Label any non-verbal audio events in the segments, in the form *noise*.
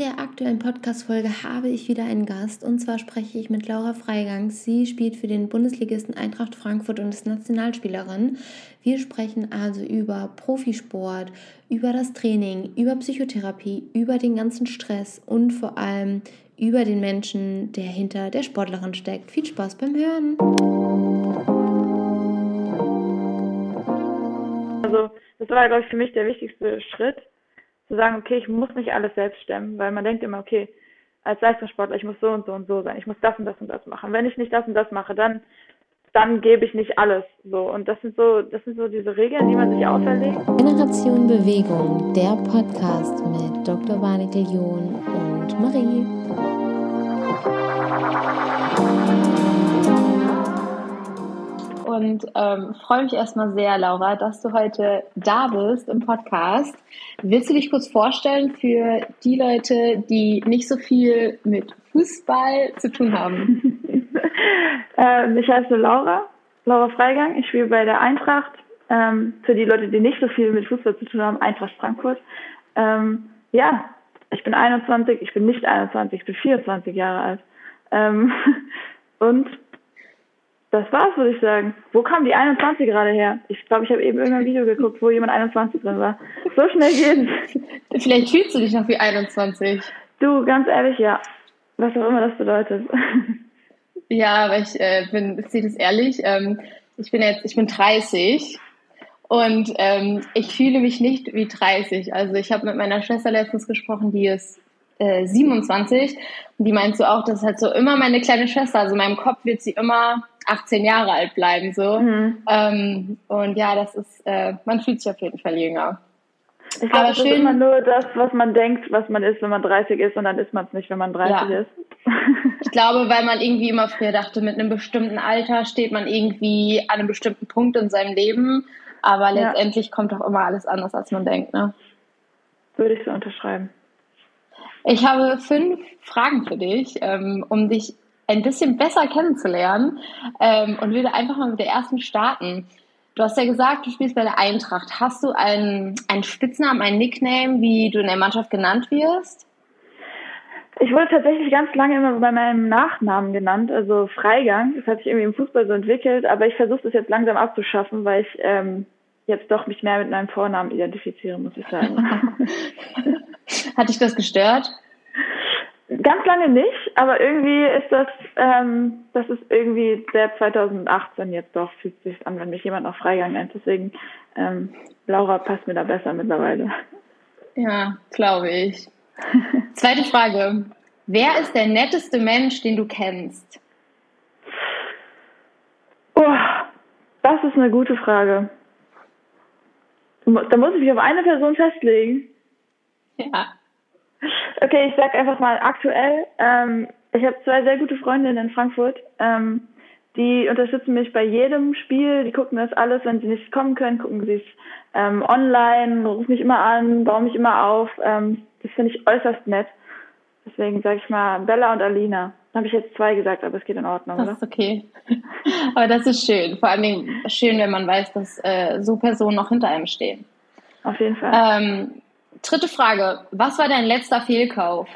der aktuellen Podcast-Folge habe ich wieder einen Gast und zwar spreche ich mit Laura Freigang. Sie spielt für den Bundesligisten Eintracht Frankfurt und ist Nationalspielerin. Wir sprechen also über Profisport, über das Training, über Psychotherapie, über den ganzen Stress und vor allem über den Menschen, der hinter der Sportlerin steckt. Viel Spaß beim Hören! Also, das war, glaube ich, für mich der wichtigste Schritt zu sagen, okay, ich muss nicht alles selbst stemmen, weil man denkt immer, okay, als Leistungssportler, ich muss so und so und so sein, ich muss das und das und das machen. Wenn ich nicht das und das mache, dann dann gebe ich nicht alles so und das sind so das sind so diese Regeln, die man sich auferlegt. Generation Bewegung, der Podcast mit Dr. Warnecke John und Marie. Und ähm, freue mich erstmal sehr, Laura, dass du heute da bist im Podcast. Willst du dich kurz vorstellen für die Leute, die nicht so viel mit Fußball zu tun haben? *laughs* ähm, ich heiße Laura, Laura Freigang. Ich spiele bei der Eintracht. Ähm, für die Leute, die nicht so viel mit Fußball zu tun haben, Eintracht Frankfurt. Ähm, ja, ich bin 21, ich bin nicht 21, ich bin 24 Jahre alt. Ähm, *laughs* und das war's, würde ich sagen. Wo kam die 21 gerade her? Ich glaube, ich habe eben irgendein Video geguckt, wo jemand 21 drin war. So schnell geht's. *laughs* Vielleicht fühlst du dich noch wie 21. Du, ganz ehrlich, ja. Was auch immer das bedeutet. *laughs* Ja, aber ich äh, bin, ich sehe das ehrlich. Ähm, ich bin jetzt, ich bin 30 und ähm, ich fühle mich nicht wie 30. Also ich habe mit meiner Schwester letztens gesprochen, die ist äh, 27 und die meint so auch, das ist halt so immer meine kleine Schwester. Also in meinem Kopf wird sie immer 18 Jahre alt bleiben so. Mhm. Ähm, und ja, das ist, äh, man fühlt sich auf jeden Fall jünger. Ich glaube, es ist immer nur das, was man denkt, was man ist, wenn man 30 ist, und dann ist man es nicht, wenn man 30 ja. ist. ich glaube, weil man irgendwie immer früher dachte, mit einem bestimmten Alter steht man irgendwie an einem bestimmten Punkt in seinem Leben, aber letztendlich ja. kommt doch immer alles anders, als man denkt, ne? Würde ich so unterschreiben. Ich habe fünf Fragen für dich, ähm, um dich ein bisschen besser kennenzulernen ähm, und würde einfach mal mit der ersten starten. Du hast ja gesagt, du spielst bei der Eintracht. Hast du einen, einen Spitznamen, einen Nickname, wie du in der Mannschaft genannt wirst? Ich wurde tatsächlich ganz lange immer bei meinem Nachnamen genannt, also Freigang. Das hat sich irgendwie im Fußball so entwickelt, aber ich versuche das jetzt langsam abzuschaffen, weil ich ähm, jetzt doch mich mehr mit meinem Vornamen identifiziere, muss ich sagen. *laughs* hat dich das gestört? Ganz lange nicht, aber irgendwie ist das, ähm, das ist irgendwie der 2018 jetzt doch, fühlt sich an, wenn mich jemand noch Freigang nennt. Deswegen, ähm, Laura passt mir da besser mittlerweile. Ja, glaube ich. Zweite Frage. Wer ist der netteste Mensch, den du kennst? Oh, das ist eine gute Frage. Da muss ich mich auf eine Person festlegen. Ja. Okay, ich sag einfach mal aktuell. Ähm, ich habe zwei sehr gute Freundinnen in Frankfurt. Ähm, die unterstützen mich bei jedem Spiel. Die gucken das alles, wenn sie nicht kommen können, gucken sie es ähm, online, rufen mich immer an, bauen mich immer auf. Ähm, das finde ich äußerst nett. Deswegen sage ich mal Bella und Alina. Da habe ich jetzt zwei gesagt, aber es geht in Ordnung, das oder? ist okay. *laughs* aber das ist schön. Vor allen Dingen schön, wenn man weiß, dass äh, so Personen noch hinter einem stehen. Auf jeden Fall. Ähm, dritte Frage. Was war dein letzter Fehlkauf?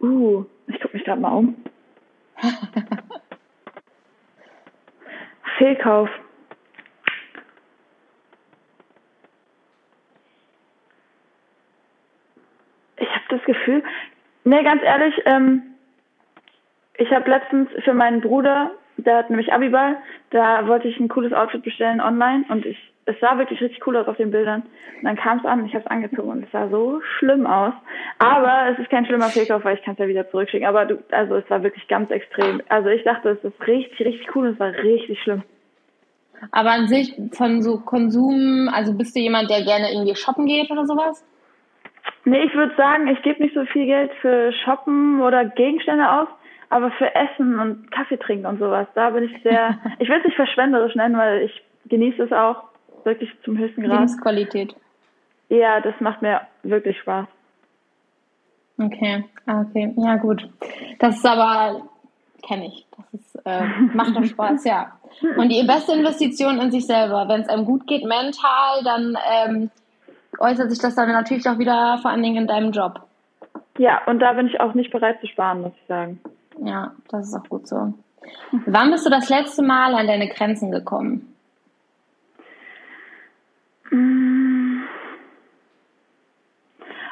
Uh, ich gucke mich gerade mal um. *laughs* Fehlkauf. Ich habe das Gefühl, ne, ganz ehrlich, ähm, ich habe letztens für meinen Bruder, der hat nämlich Abiball, da wollte ich ein cooles Outfit bestellen online und ich es sah wirklich richtig cool aus auf den Bildern. Und dann kam es an und ich habe es angezogen und es sah so schlimm aus. Aber es ist kein schlimmer Fehlkauf, weil ich kann es ja wieder zurückschicken. Aber du, also es war wirklich ganz extrem. Also ich dachte, es ist richtig, richtig cool und es war richtig schlimm. Aber an sich von so Konsum, also bist du jemand, der gerne irgendwie shoppen geht oder sowas? Nee, ich würde sagen, ich gebe nicht so viel Geld für Shoppen oder Gegenstände aus, aber für Essen und Kaffee trinken und sowas, da bin ich sehr, *laughs* ich will es nicht verschwenderisch nennen, weil ich genieße es auch wirklich zum höchsten Grad. Lebensqualität. Ja, das macht mir wirklich Spaß. Okay, ah, okay, ja gut. Das ist aber, kenne ich, das ist, äh, *laughs* macht doch Spaß, ja. Und die beste Investition in sich selber, wenn es einem gut geht mental, dann ähm, äußert sich das dann natürlich auch wieder vor allen Dingen in deinem Job. Ja, und da bin ich auch nicht bereit zu sparen, muss ich sagen. Ja, das ist auch gut so. Wann bist du das letzte Mal an deine Grenzen gekommen?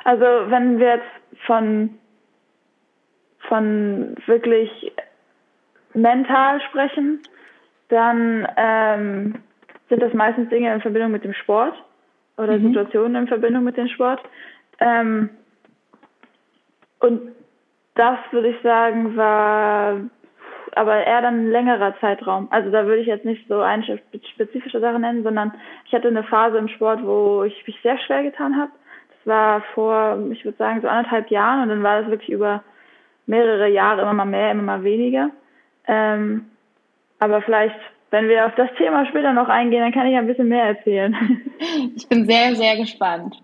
Also wenn wir jetzt von, von wirklich mental sprechen, dann ähm, sind das meistens Dinge in Verbindung mit dem Sport oder mhm. Situationen in Verbindung mit dem Sport. Ähm, und das würde ich sagen, war aber eher dann ein längerer Zeitraum. Also da würde ich jetzt nicht so eine spezifische Sache nennen, sondern ich hatte eine Phase im Sport, wo ich mich sehr schwer getan habe. Das war vor, ich würde sagen, so anderthalb Jahren und dann war das wirklich über mehrere Jahre immer mal mehr, immer mal weniger. Ähm, aber vielleicht, wenn wir auf das Thema später noch eingehen, dann kann ich ein bisschen mehr erzählen. *laughs* Ich bin sehr, sehr gespannt.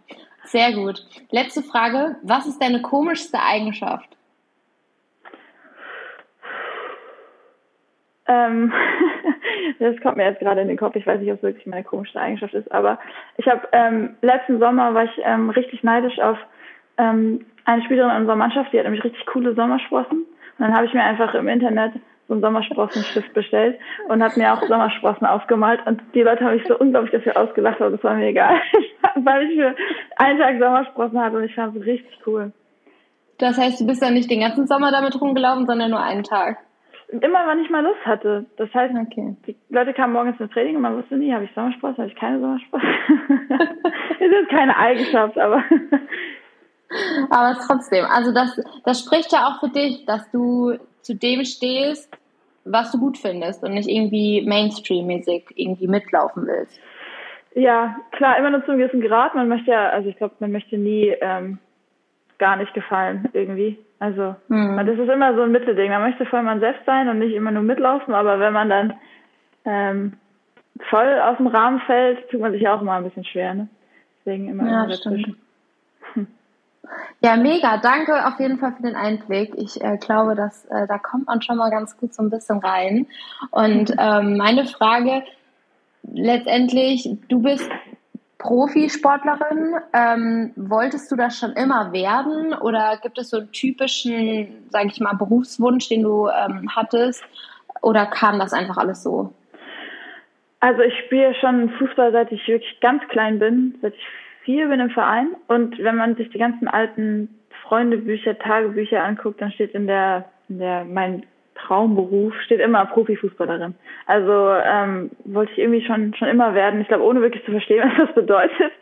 Sehr gut. Letzte Frage. Was ist deine komischste Eigenschaft? Ähm, *laughs* das kommt mir jetzt gerade in den Kopf. Ich weiß nicht, ob es wirklich meine komischste Eigenschaft ist, aber ich habe ähm, letzten Sommer war ich ähm, richtig neidisch auf ähm, eine Spielerin in unserer Mannschaft, die hat nämlich richtig coole Sommersprossen. Und dann habe ich mir einfach im Internet so einen Sommersprossenstift bestellt und habe mir auch Sommersprossen aufgemalt. Und die Leute haben mich so unglaublich dafür ausgelacht, aber das war mir egal, *laughs* weil ich für einen Tag Sommersprossen hatte und ich fand es richtig cool. Das heißt, du bist dann nicht den ganzen Sommer damit rumgelaufen, sondern nur einen Tag? Immer, wann ich mal Lust hatte. Das heißt, okay. die Leute kamen morgens zum Training und man wusste nie, habe ich Sommersprossen, habe ich keine Sommersprossen. das *laughs* ist keine Eigenschaft, aber *laughs* aber trotzdem, also das, das spricht ja auch für dich, dass du zu dem stehst, was du gut findest und nicht irgendwie Mainstream-mäßig irgendwie mitlaufen willst. Ja, klar, immer nur zu einem gewissen Grad. Man möchte ja, also ich glaube, man möchte nie ähm, gar nicht gefallen irgendwie. Also mhm. das ist immer so ein Mittelding. Man möchte voll man selbst sein und nicht immer nur mitlaufen, aber wenn man dann ähm, voll aus dem Rahmen fällt, tut man sich auch immer ein bisschen schwer. Ne? Deswegen immer ja, dazwischen. Ja, mega. Danke auf jeden Fall für den Einblick. Ich äh, glaube, dass äh, da kommt man schon mal ganz gut so ein bisschen rein. Und *laughs* ähm, meine Frage letztendlich, du bist Profisportlerin. Ähm, wolltest du das schon immer werden oder gibt es so einen typischen, sage ich mal, Berufswunsch, den du ähm, hattest? Oder kam das einfach alles so? Also ich spiele schon Fußball, seit ich wirklich ganz klein bin, seit ich vier bin im Verein. Und wenn man sich die ganzen alten Freundebücher, Tagebücher anguckt, dann steht in der, in der mein Traumberuf steht immer Profifußballerin. Also ähm, wollte ich irgendwie schon schon immer werden. Ich glaube, ohne wirklich zu verstehen, *laughs* was das bedeutet.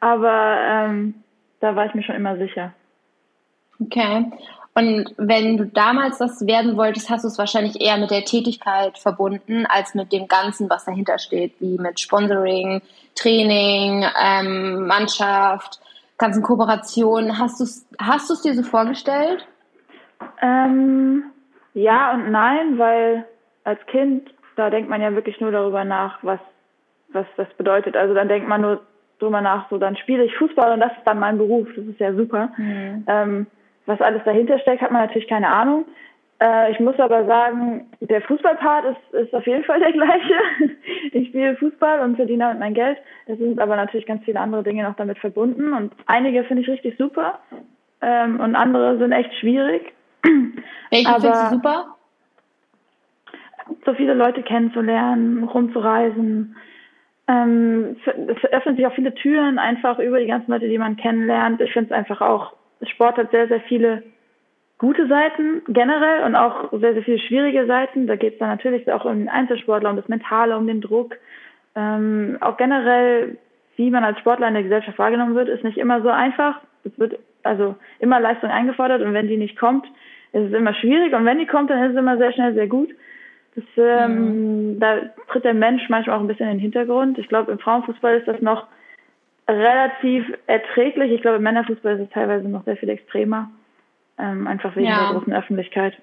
Aber ähm, da war ich mir schon immer sicher. Okay. Und wenn du damals das werden wolltest, hast du es wahrscheinlich eher mit der Tätigkeit verbunden, als mit dem Ganzen, was dahinter steht, wie mit Sponsoring, Training, ähm, Mannschaft, ganzen Kooperationen. Hast du es hast dir so vorgestellt? Ähm, ja und nein, weil als Kind, da denkt man ja wirklich nur darüber nach, was, was das bedeutet. Also dann denkt man nur drüber nach, so dann spiele ich Fußball und das ist dann mein Beruf. Das ist ja super. Mhm. Ähm, was alles dahinter steckt, hat man natürlich keine Ahnung. Äh, ich muss aber sagen, der Fußballpart ist, ist auf jeden Fall der gleiche. *laughs* Ich spiele Fußball und verdiene damit mein Geld. Es sind aber natürlich ganz viele andere Dinge noch damit verbunden und einige finde ich richtig super ähm, und andere sind echt schwierig. Welche aber findest du super? So viele Leute kennenzulernen, rumzureisen. Ähm, es öffnen sich auch viele Türen einfach über die ganzen Leute, die man kennenlernt. Ich finde es einfach auch, Sport hat sehr, sehr viele gute Seiten generell und auch sehr, sehr viele schwierige Seiten. Da geht es dann natürlich auch um den Einzelsportler, um das Mentale, um den Druck. Ähm, auch generell, wie man als Sportler in der Gesellschaft wahrgenommen wird, ist nicht immer so einfach. Es wird also immer Leistung eingefordert und wenn die nicht kommt, ist es immer schwierig und wenn die kommt, dann ist es immer sehr schnell sehr gut. Das, ähm, mhm. Da tritt der Mensch manchmal auch ein bisschen in den Hintergrund. Ich glaube, im Frauenfußball ist das noch relativ erträglich. Ich glaube, im Männerfußball ist es teilweise noch sehr viel extremer. Ähm, einfach wegen ja. der großen Öffentlichkeit.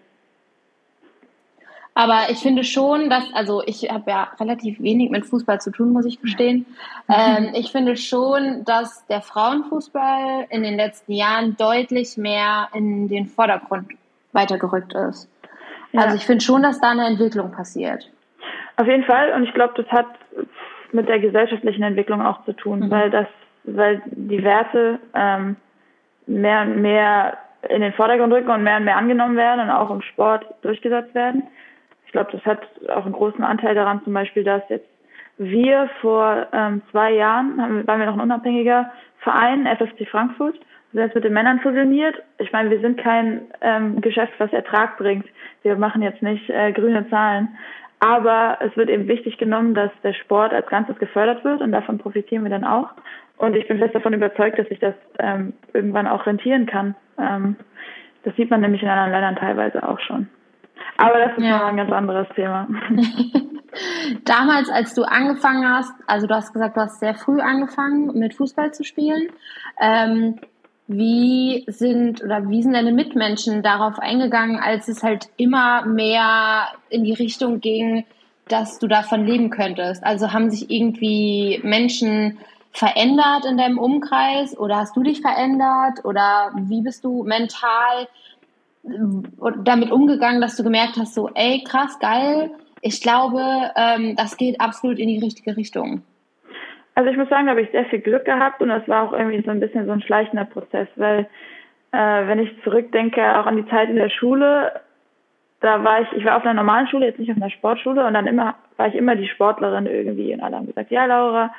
Aber ich finde schon, dass, also ich habe ja relativ wenig mit Fußball zu tun, muss ich gestehen. Ähm, ich finde schon, dass der Frauenfußball in den letzten Jahren deutlich mehr in den Vordergrund weitergerückt ist. Ja. Also ich finde schon, dass da eine Entwicklung passiert. Auf jeden Fall. Und ich glaube, das hat mit der gesellschaftlichen Entwicklung auch zu tun, mhm. weil das, weil die Werte ähm, mehr und mehr in den Vordergrund rücken und mehr und mehr angenommen werden und auch im Sport durchgesetzt werden. Ich glaube, das hat auch einen großen Anteil daran, zum Beispiel, dass jetzt wir vor ähm, zwei Jahren haben, waren wir noch ein unabhängiger Verein, FFC Frankfurt, jetzt mit den Männern fusioniert. Ich meine, wir sind kein ähm, Geschäft, was Ertrag bringt. Wir machen jetzt nicht äh, grüne Zahlen. Aber es wird eben wichtig genommen, dass der Sport als Ganzes gefördert wird und davon profitieren wir dann auch. Und ich bin fest davon überzeugt, dass sich das ähm, irgendwann auch rentieren kann. Ähm, das sieht man nämlich in anderen Ländern teilweise auch schon. Aber das ist ja. ein ganz anderes Thema. *laughs* Damals, als du angefangen hast, also du hast gesagt, du hast sehr früh angefangen mit Fußball zu spielen. Ähm, wie sind oder wie sind deine Mitmenschen darauf eingegangen, als es halt immer mehr in die Richtung ging, dass du davon leben könntest? Also haben sich irgendwie Menschen verändert in deinem Umkreis oder hast du dich verändert oder wie bist du mental damit umgegangen, dass du gemerkt hast, so, ey, krass, geil, ich glaube, ähm, das geht absolut in die richtige Richtung? Also ich muss sagen, da habe ich sehr viel Glück gehabt und das war auch irgendwie so ein bisschen so ein schleichender Prozess, weil äh, wenn ich zurückdenke, auch an die Zeit in der Schule, da war ich, ich war auf einer normalen Schule, jetzt nicht auf einer Sportschule und dann immer war ich immer die Sportlerin irgendwie und alle haben gesagt, ja Laura,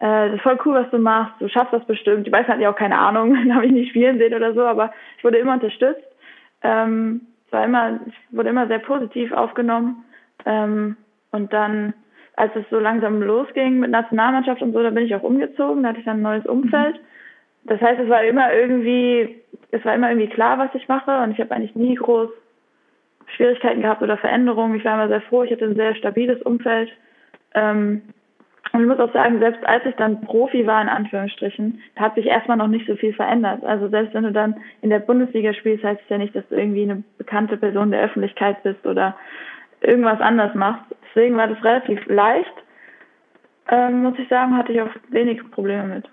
äh, das ist voll cool, was du machst, du schaffst das bestimmt. Die meisten hatten ja auch keine Ahnung, *laughs* da habe ich nicht spielen sehen oder so, aber ich wurde immer unterstützt. Ähm, war immer, ich wurde immer sehr positiv aufgenommen. Ähm, und dann als es so langsam losging mit Nationalmannschaft und so, da bin ich auch umgezogen, da hatte ich dann ein neues Umfeld. Das heißt, es war immer irgendwie, es war immer irgendwie klar, was ich mache und ich habe eigentlich nie groß Schwierigkeiten gehabt oder Veränderungen. Ich war immer sehr froh, ich hatte ein sehr stabiles Umfeld. Ähm, und ich muss auch sagen, selbst als ich dann Profi war, in Anführungsstrichen, da hat sich erstmal noch nicht so viel verändert. Also selbst wenn du dann in der Bundesliga spielst, heißt es ja nicht, dass du irgendwie eine bekannte Person der Öffentlichkeit bist oder irgendwas anders machst. Deswegen war das relativ leicht. Ähm, muss ich sagen, hatte ich auch wenig Probleme mit.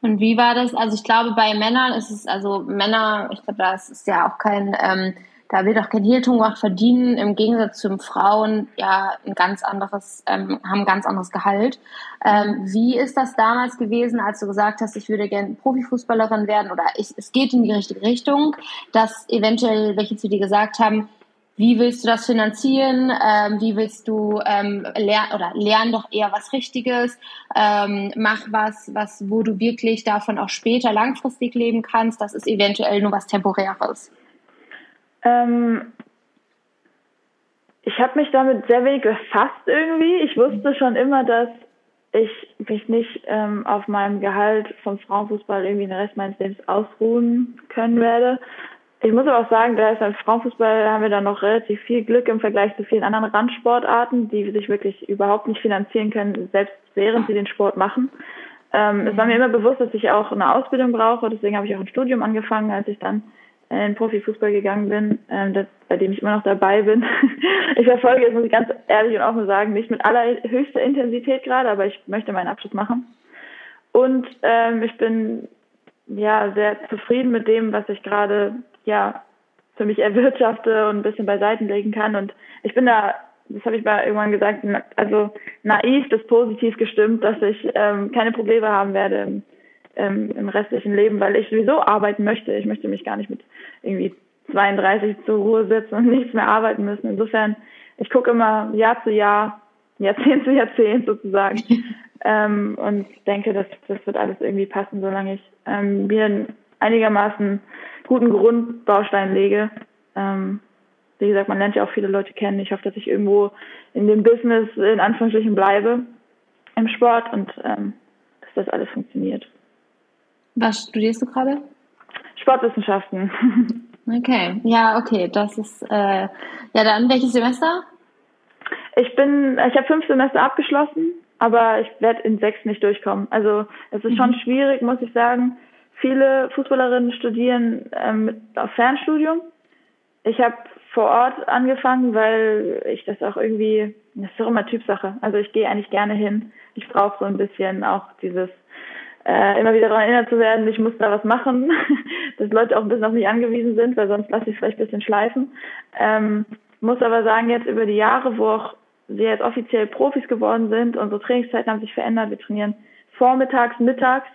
Und wie war das? Also ich glaube, bei Männern ist es, also Männer, ich glaube, das ist ja auch kein, ähm, da wird auch kein Hehlton gemacht, verdienen im Gegensatz zu Frauen ja ein ganz anderes, ähm, haben ein ganz anderes Gehalt. Ähm, wie ist das damals gewesen, als du gesagt hast, ich würde gerne Profifußballerin werden oder ich, es geht in die richtige Richtung, dass eventuell welche zu dir gesagt haben, wie willst du das finanzieren? Ähm, wie willst du ähm, lernen oder lern doch eher was Richtiges? Ähm, mach was, was, wo du wirklich davon auch später langfristig leben kannst. Das ist eventuell nur was Temporäres. Ähm, ich habe mich damit sehr wenig befasst irgendwie. Ich wusste schon immer, dass ich mich nicht ähm, auf meinem Gehalt vom Frauenfußball irgendwie den Rest meines Lebens ausruhen können werde. Ich muss aber auch sagen, da ist beim Frauenfußball haben wir da noch relativ viel Glück im Vergleich zu vielen anderen Randsportarten, die sich wirklich überhaupt nicht finanzieren können, selbst während sie den Sport machen. Ähm, es war mir immer bewusst, dass ich auch eine Ausbildung brauche, deswegen habe ich auch ein Studium angefangen, als ich dann in Profifußball gegangen bin, ähm, das, bei dem ich immer noch dabei bin. *laughs* ich verfolge, das muss ich ganz ehrlich und offen sagen, nicht mit allerhöchster Intensität gerade, aber ich möchte meinen Abschluss machen. Und ähm, ich bin ja sehr zufrieden mit dem, was ich gerade ja für mich erwirtschafte und ein bisschen beiseite legen kann. Und ich bin da, das habe ich mal irgendwann gesagt, also naiv bis positiv gestimmt, dass ich ähm, keine Probleme haben werde im, ähm, im restlichen Leben, weil ich sowieso arbeiten möchte. Ich möchte mich gar nicht mit irgendwie 32 zur Ruhe setzen und *laughs* nichts mehr arbeiten müssen. Insofern, ich gucke immer Jahr zu Jahr, Jahrzehnt zu Jahrzehnt sozusagen. *laughs* ähm, und denke, dass das wird alles irgendwie passen, solange ich ähm, mir einigermaßen guten Grundbaustein lege. Ähm, wie gesagt, man lernt ja auch viele Leute kennen. Ich hoffe, dass ich irgendwo in dem Business in Anführungsstrichen bleibe im Sport und ähm, dass das alles funktioniert. Was studierst du gerade? Sportwissenschaften. *laughs* Okay, ja, okay, das ist äh, ja dann welches Semester? Ich bin, ich habe fünf Semester abgeschlossen, aber ich werde in sechs nicht durchkommen. Also es ist mhm. schon schwierig, muss ich sagen. Viele Fußballerinnen studieren ähm, auf Fernstudium. Ich habe vor Ort angefangen, weil ich das auch irgendwie, das ist doch immer Typsache. Also ich gehe eigentlich gerne hin. Ich brauche so ein bisschen auch dieses äh, immer wieder daran erinnert zu werden, ich muss da was machen, *laughs* dass Leute auch ein bisschen auf mich angewiesen sind, weil sonst lasse ich es vielleicht ein bisschen schleifen. Ähm, muss aber sagen, jetzt über die Jahre, wo auch wir jetzt offiziell Profis geworden sind, unsere Trainingszeiten haben sich verändert. Wir trainieren vormittags, mittags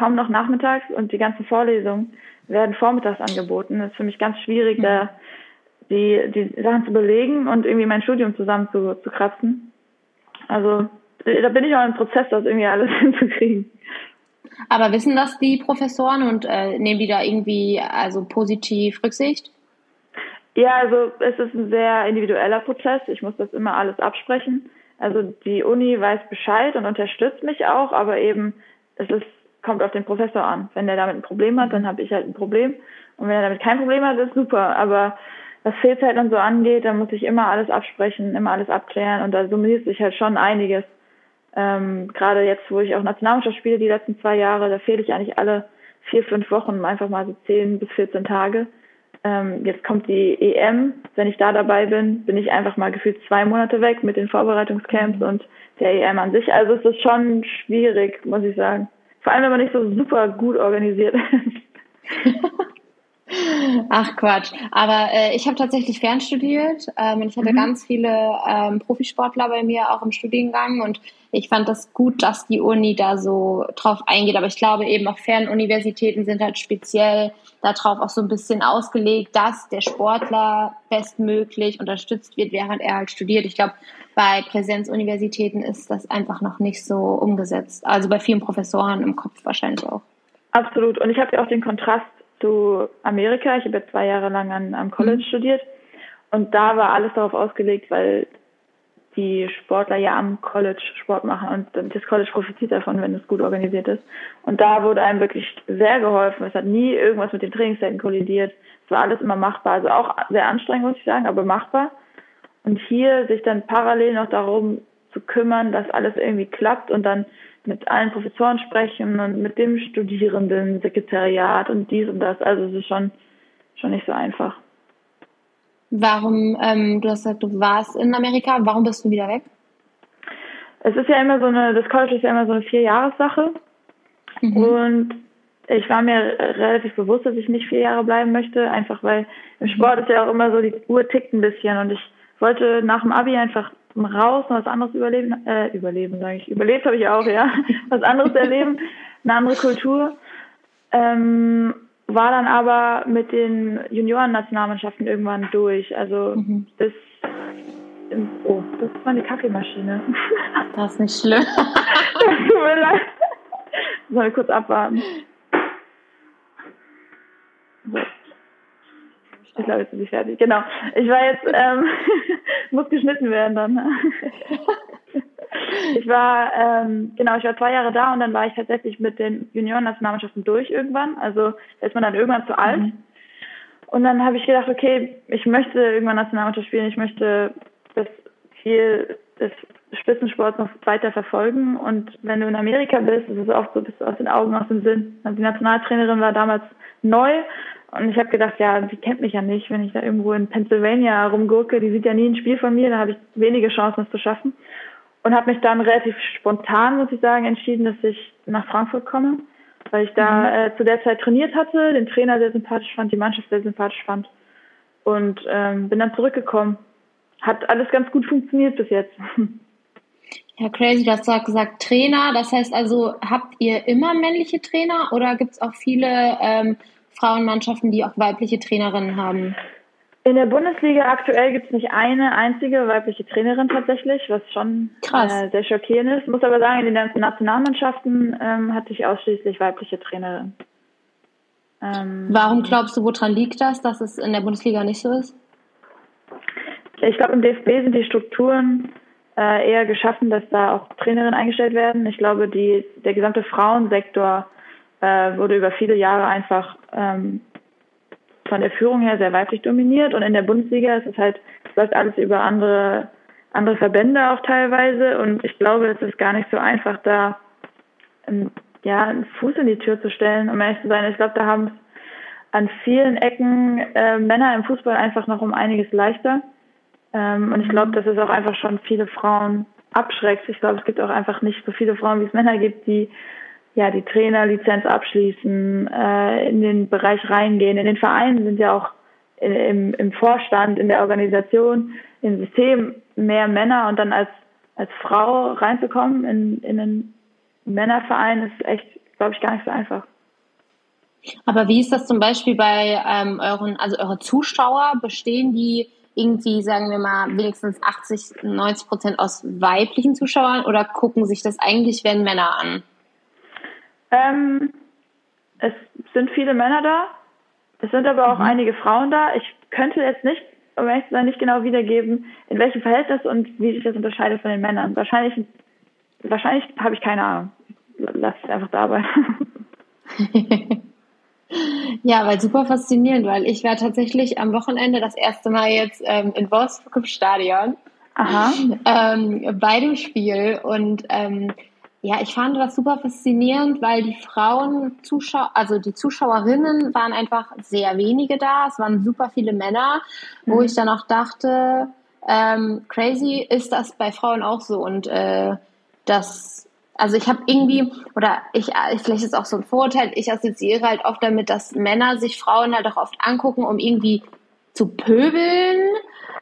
kaum noch nachmittags und die ganzen Vorlesungen werden vormittags angeboten. Das ist für mich ganz schwierig, mhm. da die, die Sachen zu belegen und irgendwie mein Studium zusammen zu, zu kratzen. Also da bin ich auch im Prozess, das irgendwie alles *laughs* hinzukriegen. Aber wissen das die Professoren und äh, nehmen die da irgendwie also positiv Rücksicht? Ja, also es ist ein sehr individueller Prozess. Ich muss das immer alles absprechen. Also die Uni weiß Bescheid und unterstützt mich auch, aber eben es ist, kommt auf den Professor an. Wenn der damit ein Problem hat, dann habe ich halt ein Problem. Und wenn er damit kein Problem hat, ist super. Aber was Fehlzeit und so angeht, dann muss ich immer alles absprechen, immer alles abklären und da summiert sich halt schon einiges. Ähm, Gerade jetzt, wo ich auch Nationalmannschaft spiele, die letzten zwei Jahre, da fehle ich eigentlich alle vier, fünf Wochen, einfach mal so zehn bis 14 Tage. Ähm, jetzt kommt die EM. Wenn ich da dabei bin, bin ich einfach mal gefühlt zwei Monate weg mit den Vorbereitungscamps mhm. und der EM an sich. Also es ist schon schwierig, muss ich sagen. Vor allem, wenn man nicht so super gut organisiert ist. *laughs* Ach Quatsch. Aber äh, ich habe tatsächlich fernstudiert ähm, und ich hatte mhm. ganz viele ähm, Profisportler bei mir auch im Studiengang und ich fand das gut, dass die Uni da so drauf eingeht. Aber ich glaube eben auch Fernuniversitäten sind halt speziell darauf auch so ein bisschen ausgelegt, dass der Sportler bestmöglich unterstützt wird, während er halt studiert. Ich glaube, bei Präsenzuniversitäten ist das einfach noch nicht so umgesetzt. Also bei vielen Professoren im Kopf wahrscheinlich auch. Absolut. Und ich habe ja auch den Kontrast zu Amerika. Ich habe ja zwei Jahre lang an, am College mhm. studiert und da war alles darauf ausgelegt, weil die Sportler ja am College Sport machen und das College profitiert davon, wenn es gut organisiert ist. Und da wurde einem wirklich sehr geholfen. Es hat nie irgendwas mit den Trainingszeiten kollidiert. Es war alles immer machbar. Also auch sehr anstrengend, muss ich sagen, aber machbar. Und hier sich dann parallel noch darum zu kümmern, dass alles irgendwie klappt und dann mit allen Professoren sprechen und mit dem Studierenden, Sekretariat und dies und das. Also es ist schon, schon nicht so einfach. Warum, ähm, du hast gesagt, du warst in Amerika, warum bist du wieder weg? Es ist ja immer so eine, das College ist ja immer so eine Vierjahressache. Mhm. Und ich war mir relativ bewusst, dass ich nicht vier Jahre bleiben möchte, einfach weil im Sport ist ja auch immer so, die Uhr tickt ein bisschen und ich wollte nach dem Abi einfach raus und was anderes überleben, äh, überleben, sage ich. Überlebt habe ich auch, ja. *laughs* Was anderes erleben, eine andere Kultur. Ähm, war dann aber mit den Junioren-Nationalmannschaften irgendwann durch. Also mhm. bis oh, das ist meine Kaffeemaschine. *laughs* Das ist nicht schlimm. *laughs* Tut mir leid. Sollen wir kurz abwarten. So. Ich glaube, jetzt bin ich fertig. Genau. Ich war jetzt, ähm, *laughs* muss geschnitten werden dann. Ne? ich war, ähm, genau, ich war zwei Jahre da und dann war ich tatsächlich mit den Junioren-Nationalmannschaften durch irgendwann. Also da ist man dann irgendwann zu alt. Mhm. Und dann habe ich gedacht, okay, ich möchte irgendwann Nationalmannschaft spielen, ich möchte das Ziel des Spitzensports noch weiter verfolgen. Und wenn du in Amerika bist, ist es oft so, bist du aus den Augen, aus dem Sinn. Also die Nationaltrainerin war damals neu und ich habe gedacht, ja, die kennt mich ja nicht, wenn ich da irgendwo in Pennsylvania rumgurke. Die sieht ja nie ein Spiel von mir, da habe ich wenige Chancen, es zu schaffen. Und habe mich dann relativ spontan, muss ich sagen, entschieden, dass ich nach Frankfurt komme, weil ich da mhm. äh, zu der Zeit trainiert hatte, den Trainer sehr sympathisch fand, die Mannschaft sehr sympathisch fand. Und ähm, bin dann zurückgekommen. Hat alles ganz gut funktioniert bis jetzt. *laughs* Ja, crazy, du hast gesagt Trainer. Das heißt also, habt ihr immer männliche Trainer oder gibt es auch viele ähm, Frauenmannschaften, die auch weibliche Trainerinnen haben? In der Bundesliga aktuell gibt es nicht eine einzige weibliche Trainerin tatsächlich, was schon äh, sehr schockierend ist. Muss aber sagen, in den Nationalmannschaften ähm, hatte ich ausschließlich weibliche Trainerinnen. Ähm, Warum glaubst du, woran liegt das, dass es in der Bundesliga nicht so ist? Ich glaube, im DFB sind die Strukturen äh, eher geschaffen, dass da auch Trainerinnen eingestellt werden. Ich glaube, die, der gesamte Frauensektor äh, wurde über viele Jahre einfach ähm, von der Führung her sehr weiblich dominiert und in der Bundesliga ist es halt, es läuft alles über andere, andere Verbände auch teilweise und ich glaube, es ist gar nicht so einfach, da ähm, ja, einen Fuß in die Tür zu stellen, um ehrlich zu sein. Ich glaube, da haben es an vielen Ecken äh, Männer im Fußball einfach noch um einiges leichter. Ähm, und ich glaube, dass es auch einfach schon viele Frauen abschreckt. Ich glaube, es gibt auch einfach nicht so viele Frauen, wie es Männer gibt, die ja, die Trainerlizenz abschließen, äh, in den Bereich reingehen. In den Vereinen sind ja auch im, im Vorstand, in der Organisation, im System mehr Männer und dann als, als Frau reinzukommen in, in einen Männerverein ist echt, glaube ich, gar nicht so einfach. Aber wie ist das zum Beispiel bei ähm, euren, also eure Zuschauer? Bestehen die irgendwie, sagen wir mal, wenigstens 80, 90 Prozent aus weiblichen Zuschauern oder gucken sich das eigentlich, wenn Männer an? Ähm, es sind viele Männer da. Es sind aber auch mhm. einige Frauen da. Ich könnte jetzt nicht, um ehrlich zu sein, nicht genau wiedergeben, in welchem Verhältnis und wie sich das unterscheidet von den Männern. Wahrscheinlich, wahrscheinlich habe ich keine Ahnung. Lass es einfach dabei. *laughs* Ja, weil super faszinierend, weil ich war tatsächlich am Wochenende das erste Mal jetzt ähm, in Wolfsburg im Stadion. Aha. Ähm, bei dem Spiel und ähm, ja, ich fand das super faszinierend, weil die Frauen Zuschauer, also die Zuschauerinnen waren einfach sehr wenige da. Es waren super viele Männer, mhm. wo ich dann auch dachte, ähm, crazy ist das bei Frauen auch so und äh, das also ich habe irgendwie, oder ich, vielleicht ist es auch so ein Vorurteil, ich assoziiere halt oft damit, dass Männer sich Frauen halt auch oft angucken, um irgendwie zu pöbeln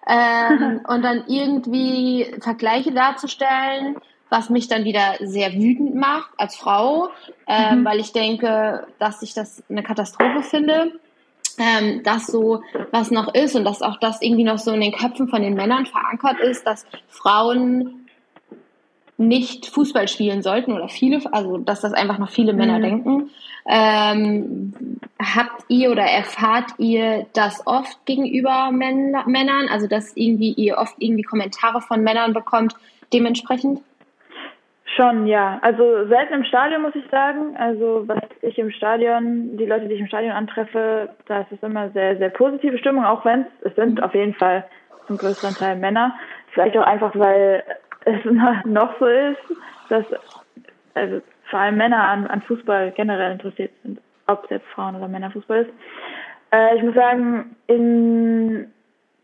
ähm, *laughs* und dann irgendwie Vergleiche darzustellen, was mich dann wieder sehr wütend macht als Frau, ähm, mhm. weil ich denke, dass ich das eine Katastrophe finde. Ähm, dass so was noch ist und dass auch das irgendwie noch so in den Köpfen von den Männern verankert ist, dass Frauen nicht Fußball spielen sollten oder viele, also dass das einfach noch viele Männer mhm. denken. Ähm, habt ihr oder erfahrt ihr das oft gegenüber Män Männern, also dass irgendwie ihr oft irgendwie Kommentare von Männern bekommt, dementsprechend? Schon, ja. Also selten im Stadion muss ich sagen. Also was ich im Stadion, die Leute, die ich im Stadion antreffe, da ist es immer sehr, sehr positive Stimmung, auch wenn es, es sind mhm. auf jeden Fall zum größeren Teil Männer. Vielleicht auch einfach, weil es *laughs* noch so ist, dass also vor allem Männer an, an Fußball generell interessiert sind, ob es jetzt Frauen oder Männer Fußball ist. Äh, ich muss sagen, in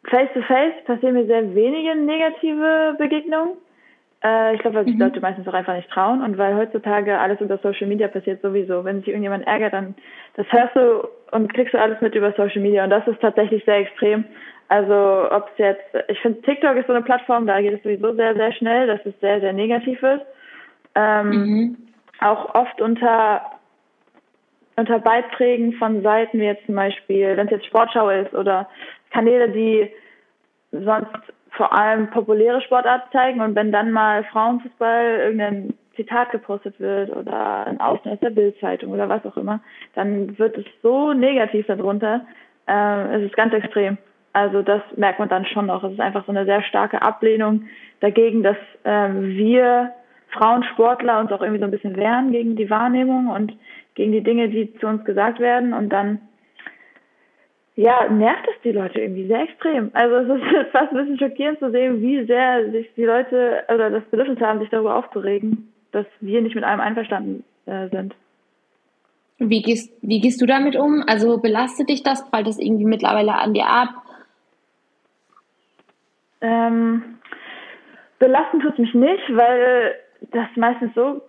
Face-to-Face -face passieren mir sehr wenige negative Begegnungen. Äh, ich glaube, weil sich mhm. Leute meistens auch einfach nicht trauen und weil heutzutage alles über Social Media passiert sowieso. Wenn sich irgendjemand ärgert, dann das hörst du und kriegst du alles mit über Social Media und das ist tatsächlich sehr extrem. Also ob es jetzt, ich finde TikTok ist so eine Plattform, da geht es sowieso sehr, sehr schnell, dass es sehr, sehr negativ ist. Ähm, mhm. Auch oft unter unter Beiträgen von Seiten wie jetzt zum Beispiel, wenn es jetzt Sportschau ist oder Kanäle, die sonst vor allem populäre Sportarten zeigen und wenn dann mal Frauenfußball irgendein Zitat gepostet wird oder ein Ausschnitt aus der Bildzeitung oder was auch immer, dann wird es so negativ darunter. Äh, es ist ganz extrem. Also das merkt man dann schon noch. Es ist einfach so eine sehr starke Ablehnung dagegen, dass ähm, wir Frauensportler uns auch irgendwie so ein bisschen wehren gegen die Wahrnehmung und gegen die Dinge, die zu uns gesagt werden. Und dann, ja, nervt es die Leute irgendwie sehr extrem. Also es ist *laughs* fast ein bisschen schockierend zu sehen, wie sehr sich die Leute oder das Bedürfnis haben, sich darüber aufzuregen, dass wir nicht mit allem einverstanden äh, sind. Wie gehst, wie gehst du damit um? Also belastet dich das? Prallt das irgendwie mittlerweile an dir ab? Ähm, belasten tut es mich nicht, weil das meistens so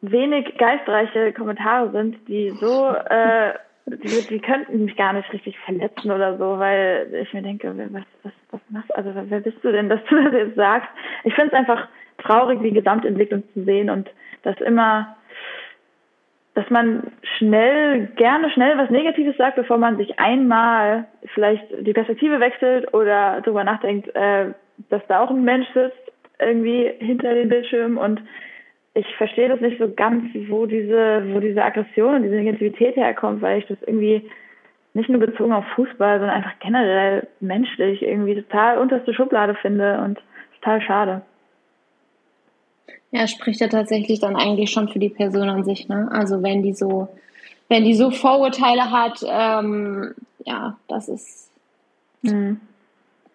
wenig geistreiche Kommentare sind, die so, äh, die, die könnten mich gar nicht richtig verletzen oder so, weil ich mir denke, was, was, was machst also wer bist du denn, dass du das jetzt sagst? Ich finde es einfach traurig, die Gesamtentwicklung zu sehen und dass immer dass man schnell, gerne schnell was Negatives sagt, bevor man sich einmal vielleicht die Perspektive wechselt oder darüber nachdenkt, äh, dass da auch ein Mensch sitzt, irgendwie hinter dem Bildschirm und ich verstehe das nicht so ganz, wo diese, wo diese Aggression und diese Negativität herkommt, weil ich das irgendwie nicht nur bezogen auf Fußball, sondern einfach generell menschlich irgendwie total unterste Schublade finde und total schade. Ja, spricht ja tatsächlich dann eigentlich schon für die Person an sich, ne? Also wenn die so, wenn die so Vorurteile hat, ähm, ja, das ist. Mhm.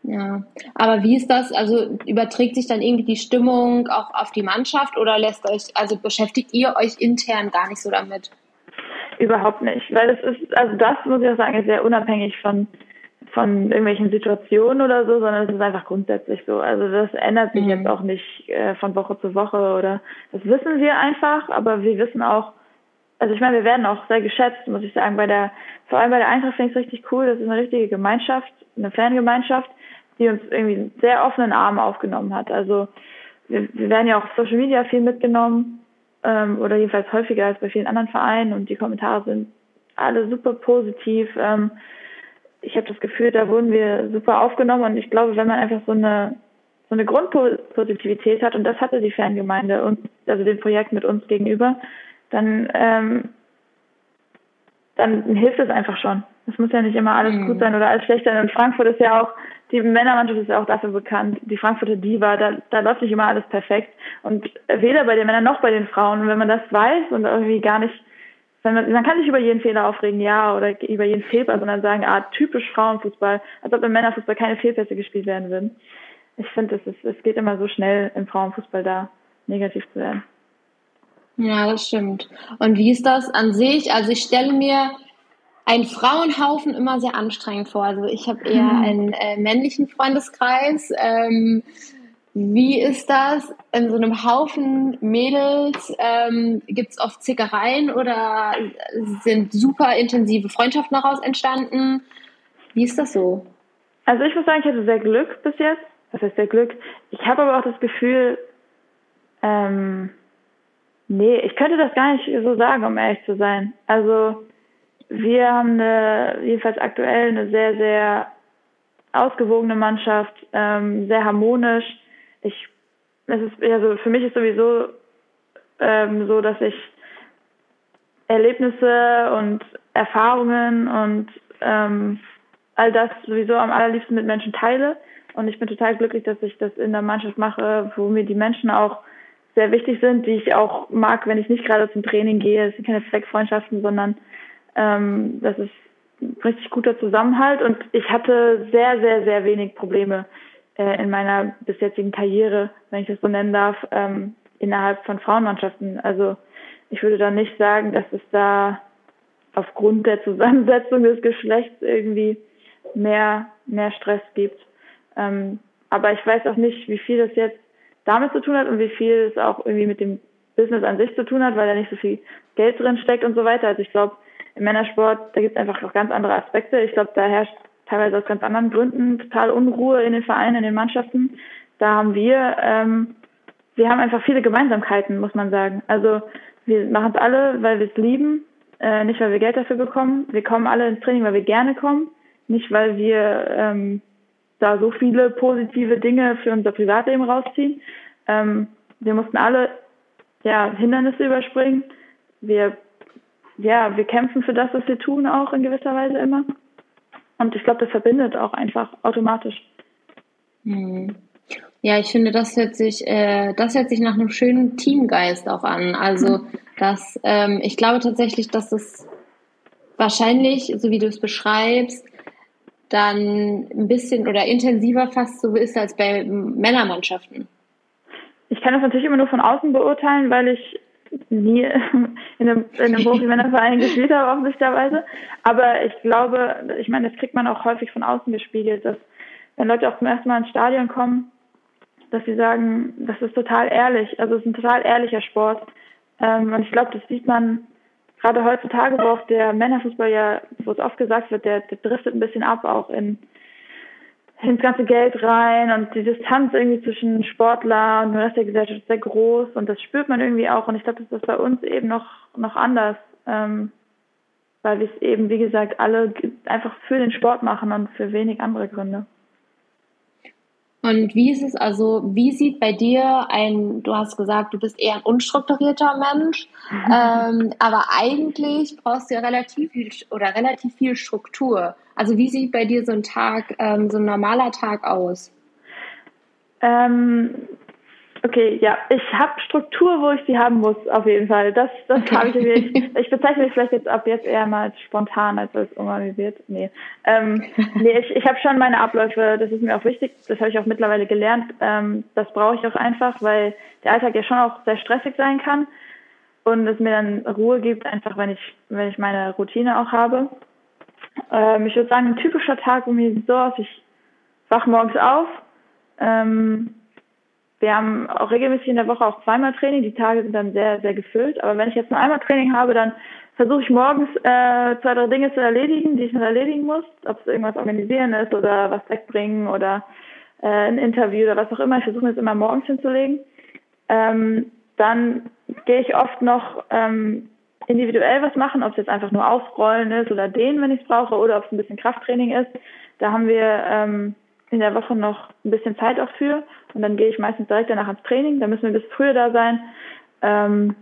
Ja, aber wie ist das? Also überträgt sich dann irgendwie die Stimmung auch auf die Mannschaft oder lässt euch, also beschäftigt ihr euch intern gar nicht so damit? Überhaupt nicht, weil es ist, also das muss ich auch sagen, ist sehr unabhängig von von irgendwelchen Situationen oder so, sondern es ist einfach grundsätzlich so. Also das ändert sich mhm. jetzt auch nicht äh, von Woche zu Woche oder das wissen wir einfach, aber wir wissen auch, also ich meine, wir werden auch sehr geschätzt, muss ich sagen, bei der, vor allem bei der Eintracht finde ich es richtig cool, das ist eine richtige Gemeinschaft, eine Fangemeinschaft, die uns irgendwie sehr offenen Armen aufgenommen hat. Also wir, wir werden ja auch auf Social Media viel mitgenommen ähm, oder jedenfalls häufiger als bei vielen anderen Vereinen und die Kommentare sind alle super positiv. Ähm, ich habe das Gefühl, da wurden wir super aufgenommen und ich glaube, wenn man einfach so eine so eine Grundpositivität hat und das hatte die Fangemeinde und also dem Projekt mit uns gegenüber, dann ähm, dann hilft es einfach schon. Es muss ja nicht immer alles mhm. gut sein oder alles schlecht sein. Und Frankfurt ist ja auch, die Männermannschaft ist ja auch dafür bekannt, die Frankfurter Diva, da, da läuft nicht immer alles perfekt. Und weder bei den Männern noch bei den Frauen. Und wenn man das weiß und irgendwie gar nicht, wenn man, man kann sich über jeden Fehler aufregen, ja, oder über jeden Fehlpass, sondern sagen, ah, typisch Frauenfußball, als ob im Männerfußball keine Fehlpässe gespielt werden würden. Ich finde, es, es geht immer so schnell im Frauenfußball da negativ zu werden. Ja, das stimmt. Und wie ist das an sich? Also ich stelle mir einen Frauenhaufen immer sehr anstrengend vor. Also ich habe eher mhm. einen äh, männlichen Freundeskreis. Ähm, wie ist das in so einem Haufen Mädels? Ähm, Gibt es oft Zickereien oder sind super intensive Freundschaften daraus entstanden? Wie ist das so? Also ich muss sagen, ich hatte sehr Glück bis jetzt. Was heißt sehr Glück? Ich habe aber auch das Gefühl, ähm, Nee, ich könnte das gar nicht so sagen, um ehrlich zu sein. Also wir haben eine, jedenfalls aktuell eine sehr, sehr ausgewogene Mannschaft, ähm, sehr harmonisch. Ich, es ist, also für mich ist sowieso ähm, so, dass ich Erlebnisse und Erfahrungen und ähm, all das sowieso am allerliebsten mit Menschen teile. Und ich bin total glücklich, dass ich das in der Mannschaft mache, wo mir die Menschen auch sehr wichtig sind, die ich auch mag, wenn ich nicht gerade zum Training gehe. Es sind keine Zweckfreundschaften, sondern ähm, das ist ein richtig guter Zusammenhalt. Und ich hatte sehr, sehr, sehr wenig Probleme äh, in meiner bis jetzigen Karriere, wenn ich das so nennen darf, ähm, innerhalb von Frauenmannschaften. Also ich würde da nicht sagen, dass es da aufgrund der Zusammensetzung des Geschlechts irgendwie mehr, mehr Stress gibt. Ähm, aber ich weiß auch nicht, wie viel das jetzt damit zu tun hat und wie viel es auch irgendwie mit dem Business an sich zu tun hat, weil da nicht so viel Geld drin steckt und so weiter. Also ich glaube, im Männersport, da gibt es einfach auch ganz andere Aspekte. Ich glaube, da herrscht teilweise aus ganz anderen Gründen total Unruhe in den Vereinen, in den Mannschaften. Da haben wir, ähm, wir haben einfach viele Gemeinsamkeiten, muss man sagen. Also wir machen es alle, weil wir es lieben, äh, nicht weil wir Geld dafür bekommen. Wir kommen alle ins Training, weil wir gerne kommen, nicht weil wir ähm, da so viele positive Dinge für unser Privatleben rausziehen. Ähm, wir mussten alle ja, Hindernisse überspringen. Wir, ja, wir kämpfen für das, was wir tun, auch in gewisser Weise immer. Und ich glaube, das verbindet auch einfach automatisch. Hm. Ja, ich finde, das hört sich, äh, das hört sich nach einem schönen Teamgeist auch an. Also, mhm. dass ähm, ich glaube tatsächlich, dass es wahrscheinlich, so wie du es beschreibst, dann ein bisschen oder intensiver fast so ist als bei Männermannschaften? Ich kann das natürlich immer nur von außen beurteilen, weil ich nie in einem, in einem Profi-Männerverein gespielt habe, offensichtlicherweise. Aber ich glaube, ich meine, das kriegt man auch häufig von außen gespiegelt, dass wenn Leute auch zum ersten Mal ins Stadion kommen, dass sie sagen, das ist total ehrlich, also es ist ein total ehrlicher Sport. Ähm, und ich glaube, das sieht man gerade heutzutage, wo auch der Männerfußball ja, wo es oft gesagt wird, der, der driftet ein bisschen ab, auch in ins ganze Geld rein und die Distanz irgendwie zwischen Sportler und der Rest der Gesellschaft ist sehr groß und das spürt man irgendwie auch und ich glaube, das ist bei uns eben noch noch anders, ähm, weil wir es eben, wie gesagt, alle einfach für den Sport machen und für wenig andere Gründe. Und wie ist es also, wie sieht bei dir ein, du hast gesagt, du bist eher ein unstrukturierter Mensch, mhm. ähm, aber eigentlich brauchst du ja relativ viel oder relativ viel Struktur. Also wie sieht bei dir so ein Tag, ähm, so ein normaler Tag aus? Ähm, Okay, ja, ich habe Struktur, wo ich sie haben muss, auf jeden Fall. Das, das okay. habe ich wirklich. *laughs* Ich bezeichne mich vielleicht jetzt ab jetzt eher mal als spontan, als als organisiert. Nee, ähm, nee ich, ich habe schon meine Abläufe, das ist mir auch wichtig, das habe ich auch mittlerweile gelernt. Ähm, das brauche ich auch einfach, weil der Alltag ja schon auch sehr stressig sein kann und es mir dann Ruhe gibt, einfach wenn ich, wenn ich meine Routine auch habe. Ähm, ich würde sagen, ein typischer Tag bei mir sieht so aus, ich wach morgens auf, ähm, wir haben auch regelmäßig in der Woche auch zweimal Training. Die Tage sind dann sehr, sehr gefüllt. Aber wenn ich jetzt nur einmal Training habe, dann versuche ich morgens äh, zwei, drei Dinge zu erledigen, die ich noch erledigen muss. Ob es irgendwas organisieren ist oder was wegbringen oder äh, ein Interview oder was auch immer. Ich versuche das immer morgens hinzulegen. Ähm, dann gehe ich oft noch ähm, individuell was machen, ob es jetzt einfach nur Ausrollen ist oder dehnen, wenn ich es brauche, oder ob es ein bisschen Krafttraining ist. Da haben wir ähm, in der Woche noch ein bisschen Zeit auch für und dann gehe ich meistens direkt danach ans Training. Da müssen wir bisschen früher da sein. Ähm,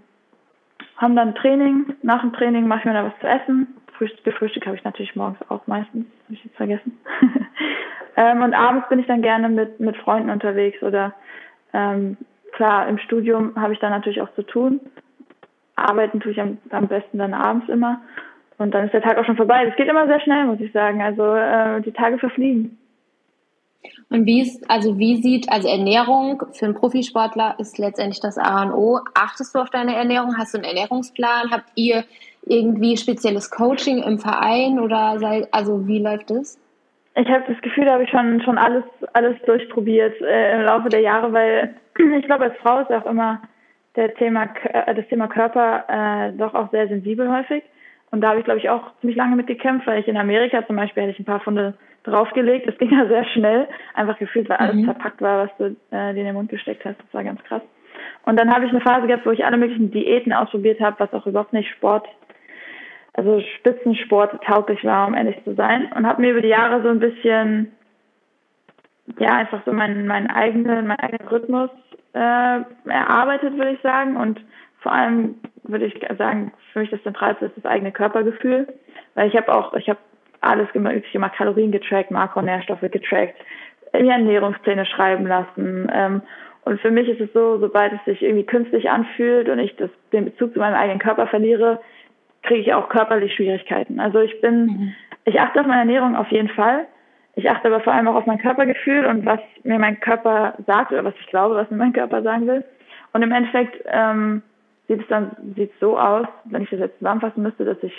haben dann Training. Nach dem Training mache ich mir da was zu essen. Frühstück habe ich natürlich morgens auch meistens. Habe ich jetzt vergessen. *laughs* ähm, und abends bin ich dann gerne mit, mit Freunden unterwegs oder ähm, klar, im Studium habe ich dann natürlich auch zu tun. Arbeiten tue ich am, am besten dann abends immer. Und dann ist der Tag auch schon vorbei. Das geht immer sehr schnell, muss ich sagen. Also äh, die Tage verfliegen. Und wie ist, also wie sieht, also Ernährung für einen Profisportler ist letztendlich das A und O. Achtest du auf deine Ernährung? Hast du einen Ernährungsplan? Habt ihr irgendwie spezielles Coaching im Verein oder sei, also wie läuft das? Ich habe das Gefühl, da habe ich schon schon alles alles durchprobiert äh, im Laufe der Jahre, weil *clears throat* ich glaube, als Frau ist auch immer der Thema äh, das Thema Körper äh, doch auch sehr sensibel häufig. Und da habe ich, glaube ich, auch ziemlich lange mit gekämpft, weil ich in Amerika zum Beispiel hätte ich ein paar Funde draufgelegt. Das ging ja sehr schnell. Einfach gefühlt, weil alles mhm. verpackt war, was du äh, dir in den Mund gesteckt hast. Das war ganz krass. Und dann habe ich eine Phase gehabt, wo ich alle möglichen Diäten ausprobiert habe, was auch überhaupt nicht Sport also Spitzensport tauglich war, um ehrlich zu sein. Und habe mir über die Jahre so ein bisschen, ja, einfach so meinen, meinen eigenen, meinen eigenen Rhythmus äh, erarbeitet, würde ich sagen. Und vor allem würde ich sagen, für mich das Zentralste ist das eigene Körpergefühl. Weil ich habe auch, ich habe alles gemacht, ich habe Kalorien getrackt, Makronährstoffe getrackt, mir Ernährungspläne schreiben lassen. Ähm, und für mich ist es so, sobald es sich irgendwie künstlich anfühlt und ich das, den Bezug zu meinem eigenen Körper verliere, kriege ich auch körperlich Schwierigkeiten. Also ich bin, mhm. ich achte auf meine Ernährung auf jeden Fall. Ich achte aber vor allem auch auf mein Körpergefühl und was mir mein Körper sagt oder was ich glaube, was mir mein Körper sagen will. Und im Endeffekt ähm, sieht es dann sieht so aus, wenn ich das jetzt zusammenfassen müsste, dass ich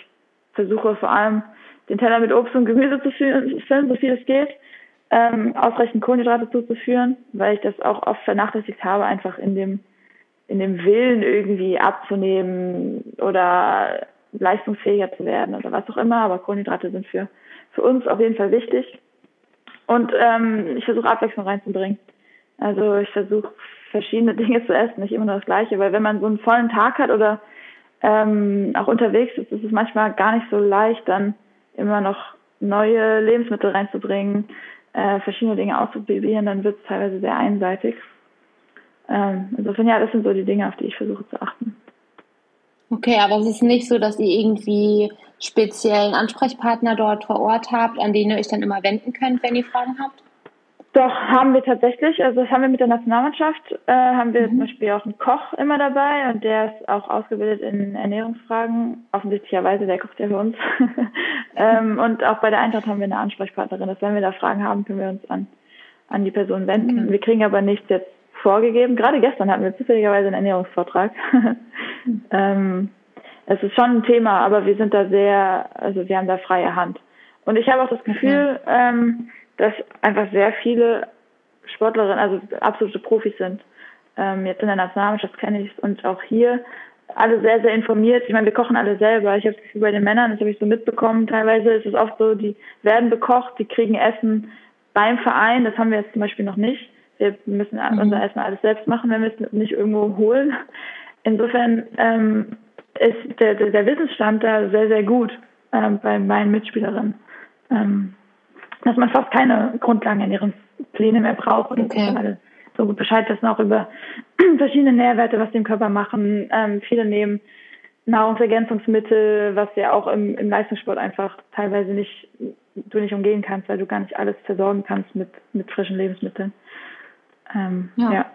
versuche vor allem den Teller mit Obst und Gemüse zu füllen, so viel es geht, ähm, ausreichend Kohlenhydrate zuzuführen, weil ich das auch oft vernachlässigt habe, einfach in dem in dem Willen irgendwie abzunehmen oder leistungsfähiger zu werden oder was auch immer, aber Kohlenhydrate sind für, für uns auf jeden Fall wichtig. Und ähm, ich versuche Abwechslung reinzubringen. Also ich versuche verschiedene *laughs* Dinge zu essen, nicht immer nur das Gleiche, weil wenn man so einen vollen Tag hat oder ähm, auch unterwegs ist, ist es manchmal gar nicht so leicht, dann immer noch neue Lebensmittel reinzubringen, äh, verschiedene Dinge auszuprobieren, dann wird es teilweise sehr einseitig. Ähm, insofern ja, das sind so die Dinge, auf die ich versuche zu achten. Okay, aber es ist nicht so, dass ihr irgendwie speziellen Ansprechpartner dort vor Ort habt, an denen ihr euch dann immer wenden könnt, wenn ihr Fragen habt? Doch, haben wir tatsächlich. Also das haben wir mit der Nationalmannschaft, äh, haben wir mhm. zum Beispiel auch einen Koch immer dabei und der ist auch ausgebildet in Ernährungsfragen. Offensichtlicherweise, der kocht ja für uns. *laughs* ähm, und auch bei der Eintracht haben wir eine Ansprechpartnerin. Dass wenn wir da Fragen haben, können wir uns an, an die Person wenden. Okay. Wir kriegen aber nichts jetzt vorgegeben. Gerade gestern hatten wir zufälligerweise einen Ernährungsvortrag. *laughs* ähm, es ist schon ein Thema, aber wir sind da sehr, also wir haben da freie Hand. Und ich habe auch das Gefühl, ähm, dass einfach sehr viele Sportlerinnen, also absolute Profis sind. Ähm, jetzt in der Nationalmannschaft kenne ich es und auch hier alle sehr, sehr informiert. Ich meine, wir kochen alle selber. Ich habe das Gefühl bei den Männern, das habe ich so mitbekommen. Teilweise ist es oft so, die werden bekocht, die kriegen Essen beim Verein. Das haben wir jetzt zum Beispiel noch nicht. Wir müssen mhm. unser Essen alles selbst machen, wenn wir es nicht irgendwo holen. Insofern ähm, ist der, der, der Wissensstand da sehr, sehr gut ähm, bei meinen Mitspielerinnen. Ähm, dass man fast keine Grundlagenernährungspläne mehr braucht und okay. alle so gut Bescheid wissen auch über *clears throat* verschiedene Nährwerte, was die im Körper machen. Ähm, viele nehmen Nahrungsergänzungsmittel, was ja auch im, im Leistungssport einfach teilweise nicht du nicht umgehen kannst, weil du gar nicht alles versorgen kannst mit, mit frischen Lebensmitteln. Ähm, ja. ja.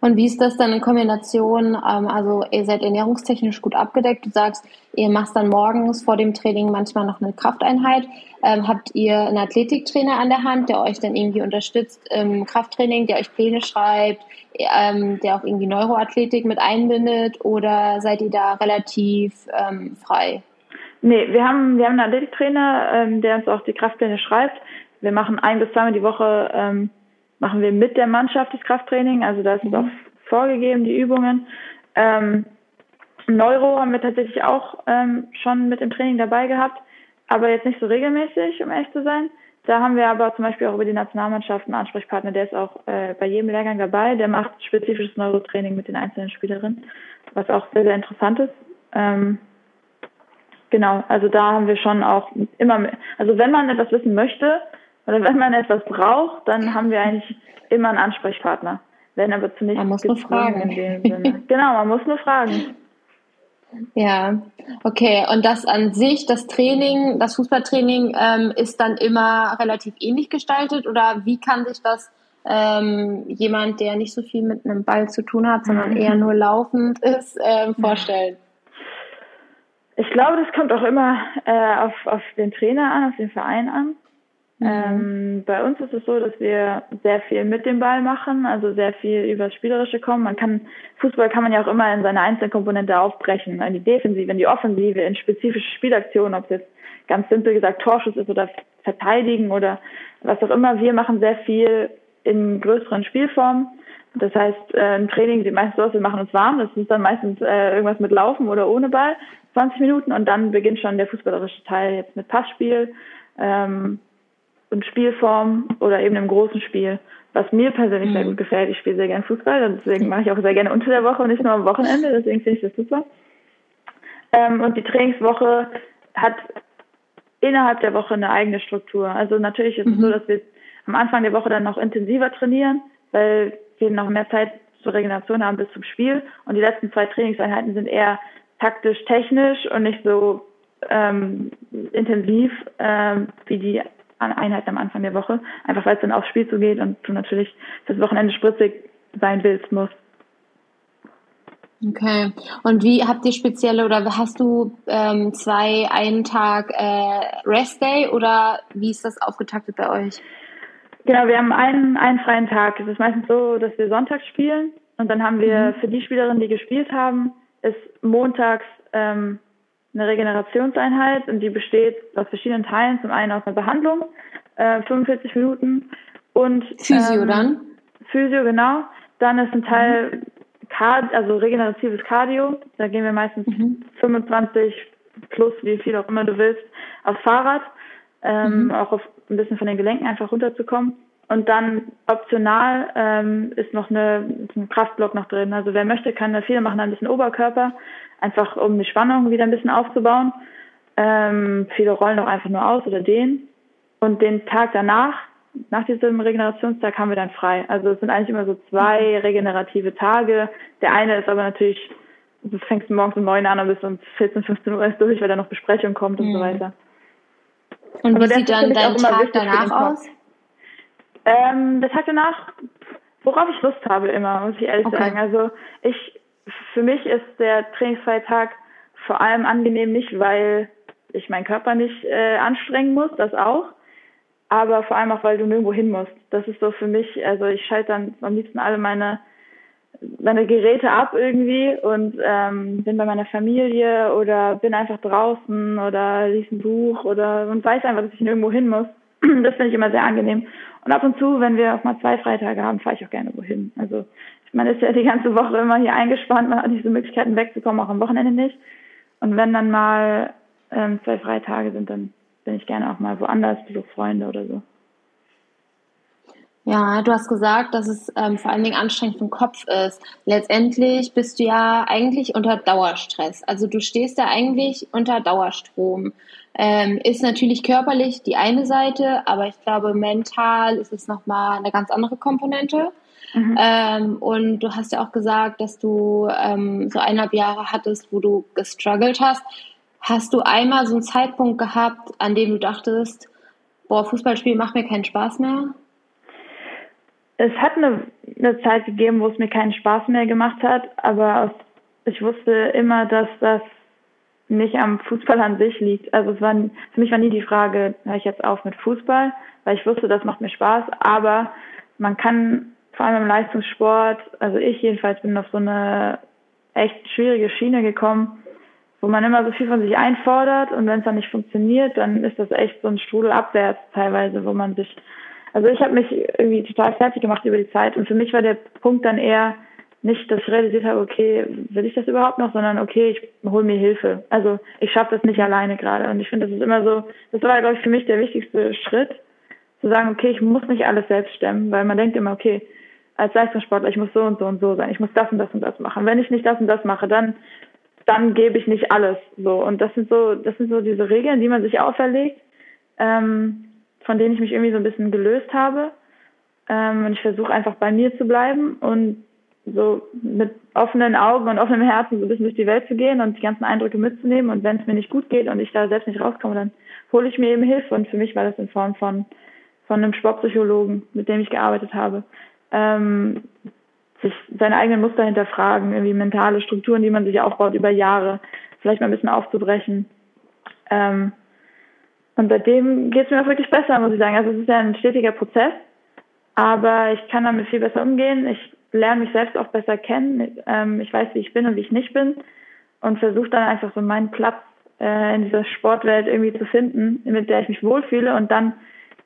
Und wie ist das dann in Kombination? Ähm, also ihr seid ernährungstechnisch gut abgedeckt. Du sagst, ihr macht dann morgens vor dem Training manchmal noch eine Krafteinheit. Ähm, habt ihr einen Athletiktrainer an der Hand, der euch dann irgendwie unterstützt im Krafttraining, der euch Pläne schreibt, ähm, der auch irgendwie Neuroathletik mit einbindet? Oder seid ihr da relativ frei? Nee, wir haben, wir haben einen Athletiktrainer, der uns auch die Kraftpläne schreibt. Wir machen ein bis zweimal die Woche machen wir mit der Mannschaft das Krafttraining. Also da ist es mhm. auch vorgegeben, die Übungen. Ähm, Neuro haben wir tatsächlich auch ähm, schon mit im Training dabei gehabt, aber jetzt nicht so regelmäßig, um ehrlich zu sein. Da haben wir aber zum Beispiel auch über die Nationalmannschaft einen Ansprechpartner, der ist auch äh, bei jedem Lehrgang dabei, der macht spezifisches Neurotraining mit den einzelnen Spielerinnen, was auch sehr, sehr interessant ist. Ähm, genau, also da haben wir schon auch immer, mehr, also wenn man etwas wissen möchte oder wenn man etwas braucht, dann haben wir eigentlich immer einen Ansprechpartner. Wenn aber zunächst man muss nur fragen. in dem Sinne. *laughs* genau, man muss nur fragen. Ja, okay. Und das an sich, das Training, das Fußballtraining ähm, ist dann immer relativ ähnlich gestaltet oder wie kann sich das ähm, jemand, der nicht so viel mit einem Ball zu tun hat, sondern eher nur laufend ist, ähm, vorstellen? Ich glaube, das kommt auch immer äh, auf, auf den Trainer an, auf den Verein an. Mhm. Ähm, bei uns ist es so, dass wir sehr viel mit dem Ball machen, also sehr viel übers Spielerische kommen. Man kann, Fußball kann man ja auch immer in seine einzelnen Komponente aufbrechen, in die Defensive, in die Offensive, in spezifische Spielaktionen, ob es jetzt ganz simpel gesagt Torschuss ist oder Verteidigen oder was auch immer. Wir machen sehr viel in größeren Spielformen. Das heißt, äh, ein Training sieht meistens so aus, wir machen uns warm. Das ist dann meistens äh, irgendwas mit Laufen oder ohne Ball, 20 Minuten und dann beginnt schon der fußballerische Teil jetzt mit Passspiel. Ähm, und Spielform oder eben im großen Spiel, was mir persönlich mhm. sehr gut gefällt. Ich spiele sehr gerne Fußball, deswegen mache ich auch sehr gerne unter der Woche und nicht nur am Wochenende, deswegen finde ich das super. Ähm, und die Trainingswoche hat innerhalb der Woche eine eigene Struktur. Also natürlich ist mhm. es so, mhm. dass wir am Anfang der Woche dann noch intensiver trainieren, weil wir noch mehr Zeit zur Regeneration haben bis zum Spiel. Und die letzten zwei Trainingseinheiten sind eher taktisch, technisch und nicht so ähm, intensiv ähm, wie die Einheiten am Anfang der Woche, einfach weil es dann aufs Spiel zugeht und du natürlich das Wochenende spritzig sein willst, musst. Okay. Und wie habt ihr spezielle oder hast du ähm, zwei, einen Tag äh, Rest Day oder wie ist das aufgetaktet bei euch? Genau, wir haben einen, einen freien Tag. Es ist meistens so, dass wir sonntags spielen und dann haben wir mhm. für die Spielerinnen, die gespielt haben, ist montags ähm, eine Regenerationseinheit und die besteht aus verschiedenen Teilen. Zum einen aus einer Behandlung, äh, 45 Minuten und Physio ähm, dann? Physio, genau. Dann ist ein Teil. Card, also regeneratives Cardio. Da gehen wir meistens mhm. 25 plus, wie viel auch immer du willst, aufs Fahrrad. Ähm, mhm. Auch auf ein bisschen von den Gelenken einfach runterzukommen. Und dann optional ähm, ist noch eine, ein Kraftblock noch drin. Also wer möchte, kann das. Viele machen ein bisschen Oberkörper, einfach um die Spannung wieder ein bisschen aufzubauen. Ähm, viele rollen auch einfach nur aus oder dehnen. Und den Tag danach, nach diesem Regenerationstag, haben wir dann frei. Also es sind eigentlich immer so zwei regenerative Tage. Der eine ist aber natürlich, du fängst morgens um neun an und bis um 14, 15 Uhr ist durch, weil da noch Besprechung kommt und so mhm. weiter. Und aber wie sieht dann dein Tag danach aus? Ähm, der Tag danach, worauf ich Lust habe immer, muss ich ehrlich okay. sagen. Also ich, für mich ist der trainingsfreie Tag vor allem angenehm nicht, weil ich meinen Körper nicht äh, anstrengen muss, das auch, aber vor allem auch, weil du nirgendwo hin musst. Das ist so für mich, also ich schalte dann am liebsten alle meine meine Geräte ab irgendwie und ähm, bin bei meiner Familie oder bin einfach draußen oder lese ein Buch oder und weiß einfach, dass ich nirgendwo hin muss. *clears throat* Das finde ich immer sehr angenehm. Und ab und zu, wenn wir auch mal zwei Freitage haben, fahre ich auch gerne wohin. Also man ist ja die ganze Woche immer hier eingespannt, man hat diese Möglichkeiten wegzukommen, auch am Wochenende nicht. Und wenn dann mal ähm, zwei Freitage sind, dann bin ich gerne auch mal woanders, besuche Freunde oder so. Ja, du hast gesagt, dass es ähm, vor allen Dingen anstrengend für den Kopf ist. Letztendlich bist du ja eigentlich unter Dauerstress. Also du stehst da eigentlich unter Dauerstrom. Ähm, ist natürlich körperlich die eine Seite, aber ich glaube, mental ist es nochmal eine ganz andere Komponente. Mhm. Ähm, und du hast ja auch gesagt, dass du ähm, so eineinhalb Jahre hattest, wo du gestruggelt hast. Hast du einmal so einen Zeitpunkt gehabt, an dem du dachtest, boah, Fußballspiel macht mir keinen Spaß mehr? Es hat eine, eine Zeit gegeben, wo es mir keinen Spaß mehr gemacht hat, aber ich wusste immer, dass das nicht am Fußball an sich liegt. Also es war, für mich war nie die Frage, höre ich jetzt auf mit Fußball, weil ich wusste, das macht mir Spaß, aber man kann vor allem im Leistungssport, also ich jedenfalls bin auf so eine echt schwierige Schiene gekommen, wo man immer so viel von sich einfordert und wenn es dann nicht funktioniert, dann ist das echt so ein Strudel abwärts teilweise, wo man sich also ich habe mich irgendwie total fertig gemacht über die Zeit und für mich war der Punkt dann eher nicht, dass ich realisiert habe, okay, will ich das überhaupt noch, sondern okay, ich hole mir Hilfe. Also ich schaffe das nicht alleine gerade und ich finde, das ist immer so, das war, glaube ich, für mich der wichtigste Schritt, zu sagen, okay, ich muss nicht alles selbst stemmen, weil man denkt immer, okay, als Leistungssportler, ich muss so und so und so sein, ich muss das und das und das machen. Wenn ich nicht das und das mache, dann dann gebe ich nicht alles. So und das sind so, das sind so diese Regeln, die man sich auferlegt, ähm, von denen ich mich irgendwie so ein bisschen gelöst habe. Ähm, und ich versuche einfach bei mir zu bleiben und so mit offenen Augen und offenem Herzen so ein bisschen durch die Welt zu gehen und die ganzen Eindrücke mitzunehmen. Und wenn es mir nicht gut geht und ich da selbst nicht rauskomme, dann hole ich mir eben Hilfe. Und für mich war das in Form von, von einem Sportpsychologen, mit dem ich gearbeitet habe. Ähm, sich seine eigenen Muster hinterfragen, irgendwie mentale Strukturen, die man sich aufbaut über Jahre, vielleicht mal ein bisschen aufzubrechen. Ähm, und seitdem geht es mir auch wirklich besser, muss ich sagen. Also es ist ja ein stetiger Prozess, aber ich kann damit viel besser umgehen. Ich lerne mich selbst auch besser kennen. Ähm, ich weiß, wie ich bin und wie ich nicht bin und versuche dann einfach so meinen Platz äh, in dieser Sportwelt irgendwie zu finden, mit der ich mich wohlfühle und dann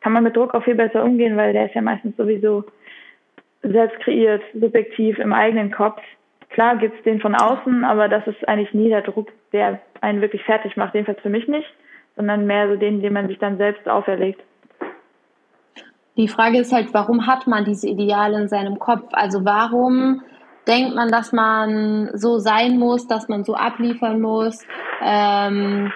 kann man mit Druck auch viel besser umgehen, weil der ist ja meistens sowieso selbst kreiert, subjektiv im eigenen Kopf. Klar gibt's den von außen, aber das ist eigentlich nie der Druck, der einen wirklich fertig macht, jedenfalls für mich nicht, sondern mehr so den, den man sich dann selbst auferlegt. Die Frage ist halt, warum hat man diese Ideale in seinem Kopf? Also warum denkt man, dass man so sein muss, dass man so abliefern muss? Ähm,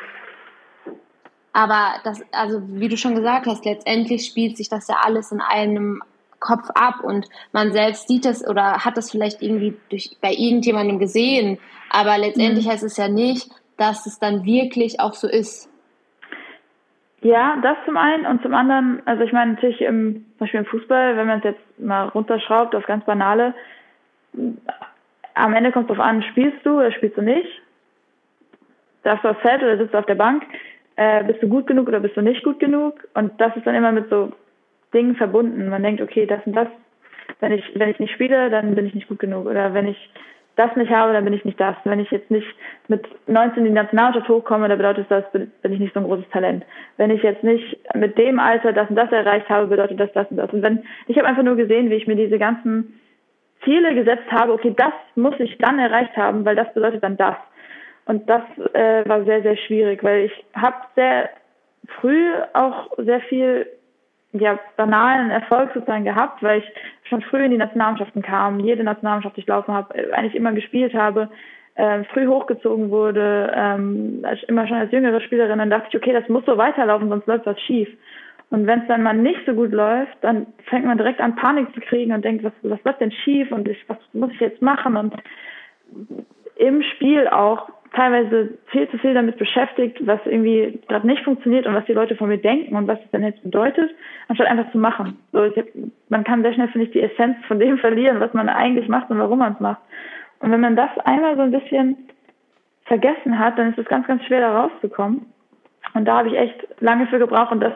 aber das, also wie du schon gesagt hast, letztendlich spielt sich das ja alles in einem Kopf ab und man selbst sieht es oder hat es vielleicht irgendwie durch, bei irgendjemandem gesehen, aber letztendlich mhm. heißt es ja nicht, dass es dann wirklich auch so ist. Ja, das zum einen und zum anderen, also ich meine natürlich im, zum Beispiel im Fußball, wenn man es jetzt mal runterschraubt auf ganz banale, am Ende kommt es darauf an, spielst du oder spielst du nicht? Darfst du aufs Feld oder sitzt du auf der Bank? Äh, bist du gut genug oder bist du nicht gut genug? Und das ist dann immer mit so Dingen verbunden. Man denkt, okay, das und das, wenn ich, wenn ich nicht spiele, dann bin ich nicht gut genug. Oder wenn ich das nicht habe, dann bin ich nicht das. Wenn ich jetzt nicht mit 19 in die Nationalmannschaft hochkomme, dann bedeutet das, bin ich nicht so ein großes Talent. Wenn ich jetzt nicht mit dem Alter das und das erreicht habe, bedeutet das das und das. Und wenn, ich habe einfach nur gesehen, wie ich mir diese ganzen Ziele gesetzt habe, okay, das muss ich dann erreicht haben, weil das bedeutet dann das. Und das äh, war sehr, sehr schwierig, weil ich habe sehr früh auch sehr viel ja, banalen Erfolg sozusagen gehabt, weil ich schon früh in die Nationalmannschaften kam, jede Nationalmannschaft durchlaufen habe, äh, eigentlich immer gespielt habe, äh, früh hochgezogen wurde, ähm, immer schon als jüngere Spielerin, dann dachte ich, okay, das muss so weiterlaufen, sonst läuft was schief. Und wenn es dann mal nicht so gut läuft, dann fängt man direkt an Panik zu kriegen und denkt, was, was läuft denn schief und ich, was muss ich jetzt machen? Und im Spiel auch teilweise viel zu viel damit beschäftigt, was irgendwie gerade nicht funktioniert und was die Leute von mir denken und was es denn jetzt bedeutet, anstatt einfach zu machen. So, hab, man kann sehr schnell, finde ich, die Essenz von dem *laughs* verlieren, was man eigentlich macht und warum man es macht. Und wenn man das einmal so ein bisschen vergessen hat, dann ist es ganz, ganz schwer, da rauszukommen. Und da habe ich echt lange für gebraucht und das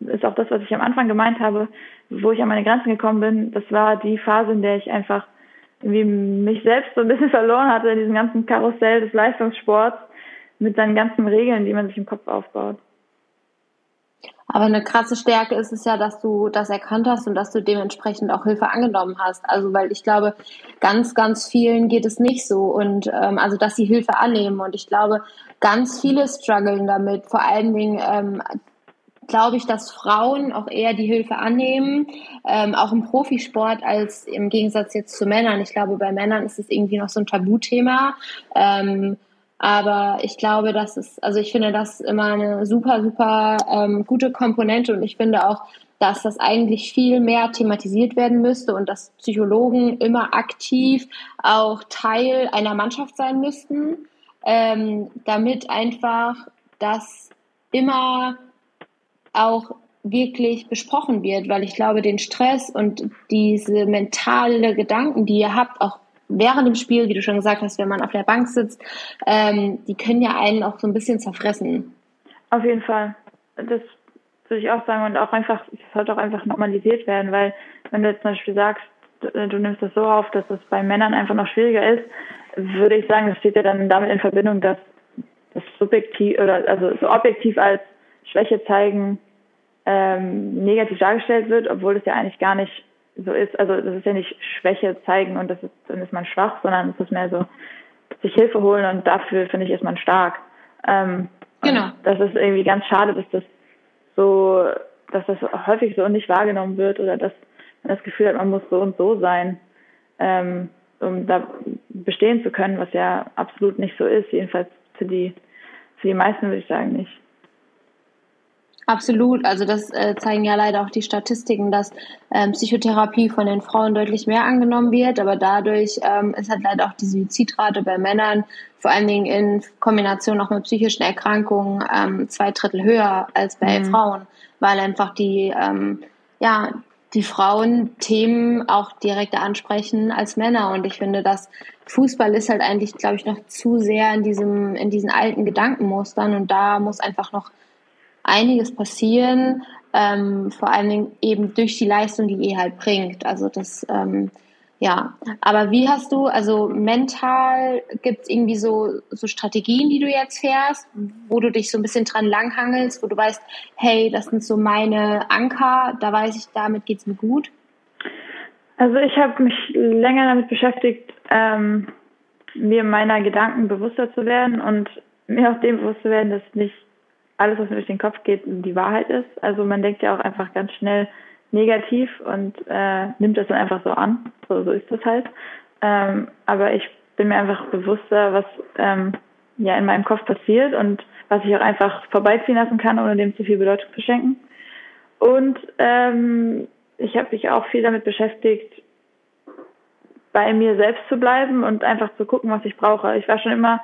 ist auch das, was ich am Anfang gemeint habe, wo ich an meine Grenzen gekommen bin. Das war die Phase, in der ich einfach irgendwie mich selbst so ein bisschen *laughs* verloren hatte in diesem ganzen Karussell des Leistungssports mit seinen ganzen Regeln, die man sich im Kopf aufbaut. Aber eine krasse Stärke ist es ja, dass du das erkannt hast und dass du dementsprechend auch Hilfe angenommen hast. Also weil ich glaube, ganz, ganz vielen geht es nicht so und ähm, also dass sie Hilfe annehmen und ich glaube, ganz viele strugglen damit. Vor allen Dingen ähm, glaube ich, dass Frauen auch eher die Hilfe annehmen, ähm, auch im Profisport, als im Gegensatz jetzt zu Männern. Ich glaube, bei Männern ist es irgendwie noch so ein Tabuthema. Ähm, aber ich glaube, das ist, also ich finde das immer eine super, super ähm, gute Komponente und ich finde auch, dass das eigentlich viel mehr thematisiert werden müsste und dass Psychologen immer aktiv auch Teil einer Mannschaft sein müssten, ähm, damit einfach das immer auch wirklich besprochen wird, weil ich glaube, den Stress und diese mentale Gedanken, die ihr habt, auch während dem Spiel, wie du schon gesagt hast, wenn man auf der Bank sitzt, ähm, die können ja einen auch so ein bisschen zerfressen. Auf jeden Fall. Das würde ich auch sagen und auch einfach, es sollte auch einfach normalisiert werden, weil wenn du jetzt zum Beispiel sagst, du nimmst das so auf, dass es bei Männern einfach noch schwieriger ist, würde ich sagen, das steht ja dann damit in Verbindung, dass das subjektiv oder also so objektiv als Schwäche zeigen ähm, negativ dargestellt wird, obwohl es ja eigentlich gar nicht so ist. Also das ist ja nicht Schwäche zeigen und das ist, dann ist man schwach, sondern es ist mehr so sich Hilfe holen und dafür finde ich ist man stark. Ähm, genau. Das ist irgendwie ganz schade, dass das so, dass das häufig so nicht wahrgenommen wird oder dass man das Gefühl hat, man muss so und so sein, ähm, um da bestehen zu können, was ja absolut nicht so ist, jedenfalls für die, für die meisten würde ich sagen nicht. Absolut, also das äh, zeigen ja leider auch die Statistiken, dass ähm, Psychotherapie von den Frauen deutlich mehr angenommen wird, aber dadurch ähm, ist halt leider auch die Suizidrate bei Männern, vor allen Dingen in Kombination auch mit psychischen Erkrankungen, ähm, zwei Drittel höher als bei mhm. Frauen, weil einfach die, ähm, ja, die Frauen Themen auch direkter ansprechen als Männer. Und ich finde, dass Fußball ist halt eigentlich, glaube ich, noch zu sehr in diesem, in diesen alten Gedankenmustern und da muss einfach noch einiges passieren, ähm, vor allen Dingen eben durch die Leistung, die ihr halt bringt. Also das, ähm, ja. Aber wie hast du, also mental gibt es irgendwie so, so Strategien, die du jetzt fährst, wo du dich so ein bisschen dran langhangelst, wo du weißt, hey, das sind so meine Anker, da weiß ich, damit geht es mir gut? Also ich habe mich länger damit beschäftigt, ähm, mir meiner Gedanken bewusster zu werden und mir auch dem bewusst zu werden, dass nicht alles, was mir durch den Kopf geht, die Wahrheit ist. Also man denkt ja auch einfach ganz schnell negativ und äh, nimmt das dann einfach so an. So, so ist das halt. Ähm, aber ich bin mir einfach bewusster, was ähm, ja in meinem Kopf passiert und was ich auch einfach vorbeiziehen lassen kann, ohne dem zu viel Bedeutung zu schenken. Und ähm, ich habe mich auch viel damit beschäftigt, bei mir selbst zu bleiben und einfach zu gucken, was ich brauche. Ich war schon immer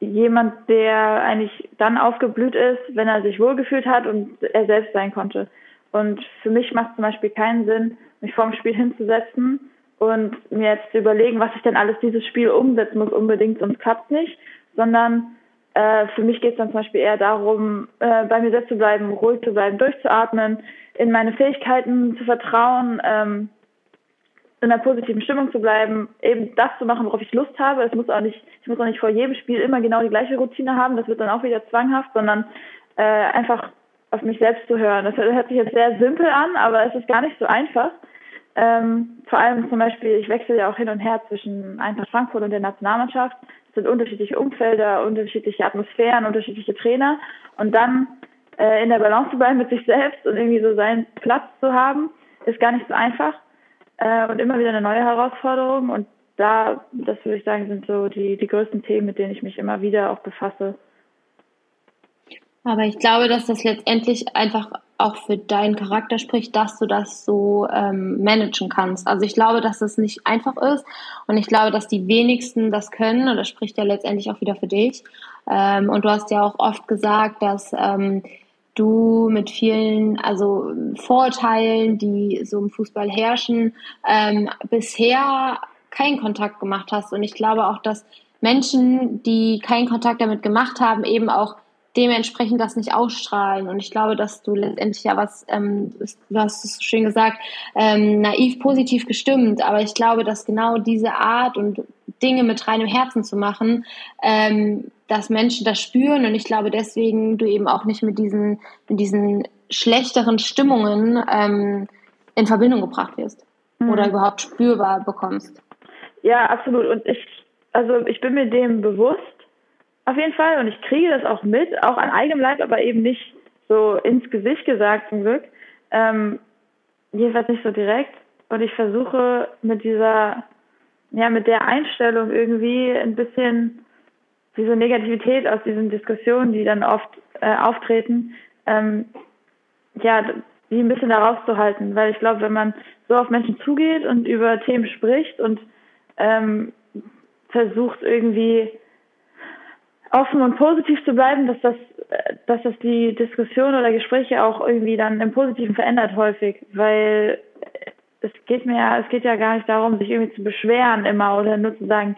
jemand, der eigentlich dann aufgeblüht ist, wenn er sich wohlgefühlt hat und er selbst sein konnte. Und für mich macht zum Beispiel keinen Sinn, mich vorm Spiel hinzusetzen und mir jetzt zu überlegen, was ich denn alles dieses Spiel umsetzen muss unbedingt, sonst klappt nicht, sondern äh, für mich geht es dann zum Beispiel eher darum, äh, bei mir selbst zu bleiben, ruhig zu bleiben, durchzuatmen, in meine Fähigkeiten zu vertrauen, ähm, in einer positiven Stimmung zu bleiben, eben das zu machen, worauf ich Lust habe. Es muss auch nicht, ich muss auch nicht vor jedem Spiel immer genau die gleiche Routine haben, das wird dann auch wieder zwanghaft, sondern äh, einfach auf mich selbst zu hören. Das hört sich jetzt sehr simpel an, aber es ist gar nicht so einfach. Ähm, vor allem zum Beispiel, ich wechsle ja auch hin und her zwischen Eintracht Frankfurt und der Nationalmannschaft. Es sind unterschiedliche Umfelder, unterschiedliche Atmosphären, unterschiedliche Trainer. Und dann äh, in der Balance zu bleiben mit sich selbst und irgendwie so seinen Platz zu haben, ist gar nicht so einfach äh, und immer wieder eine neue Herausforderung. Und da, das würde ich sagen, sind so die, die größten Themen, mit denen ich mich immer wieder auch befasse. Aber ich glaube, dass das letztendlich einfach auch für deinen Charakter spricht, dass du das so ähm, managen kannst. Also ich glaube, dass das nicht einfach ist und ich glaube, dass die wenigsten das können und das spricht ja letztendlich auch wieder für dich. Ähm, und du hast ja auch oft gesagt, dass ähm, du mit vielen, also Vorurteilen, die so im Fußball herrschen, ähm, bisher keinen Kontakt gemacht hast. Und ich glaube auch, dass Menschen, die keinen Kontakt damit gemacht haben, eben auch dementsprechend das nicht ausstrahlen. Und ich glaube, dass du letztendlich ja was, ähm, du hast es schön gesagt, ähm, naiv positiv gestimmt. Aber ich glaube, dass genau diese Art und Dinge mit reinem Herzen zu machen, ähm, dass Menschen das spüren. Und ich glaube, deswegen du eben auch nicht mit diesen, mit diesen schlechteren Stimmungen ähm, in Verbindung gebracht wirst mhm. oder überhaupt spürbar bekommst. Ja, absolut. Und ich, also ich bin mir dem bewusst auf jeden Fall. Und ich kriege das auch mit, auch an eigenem Leib, aber eben nicht so ins Gesicht gesagt zum Glück. Ähm, jedenfalls nicht so direkt. Und ich versuche mit dieser, ja, mit der Einstellung irgendwie ein bisschen diese Negativität aus diesen Diskussionen, die dann oft äh, auftreten, ähm, ja, die ein bisschen da rauszuhalten. Weil ich glaube, wenn man so auf Menschen zugeht und über Themen spricht und ähm, versucht irgendwie offen und positiv zu bleiben, dass das, dass das die Diskussion oder Gespräche auch irgendwie dann im Positiven verändert häufig, weil es geht mir ja, es geht ja gar nicht darum, sich irgendwie zu beschweren immer oder nur zu sagen,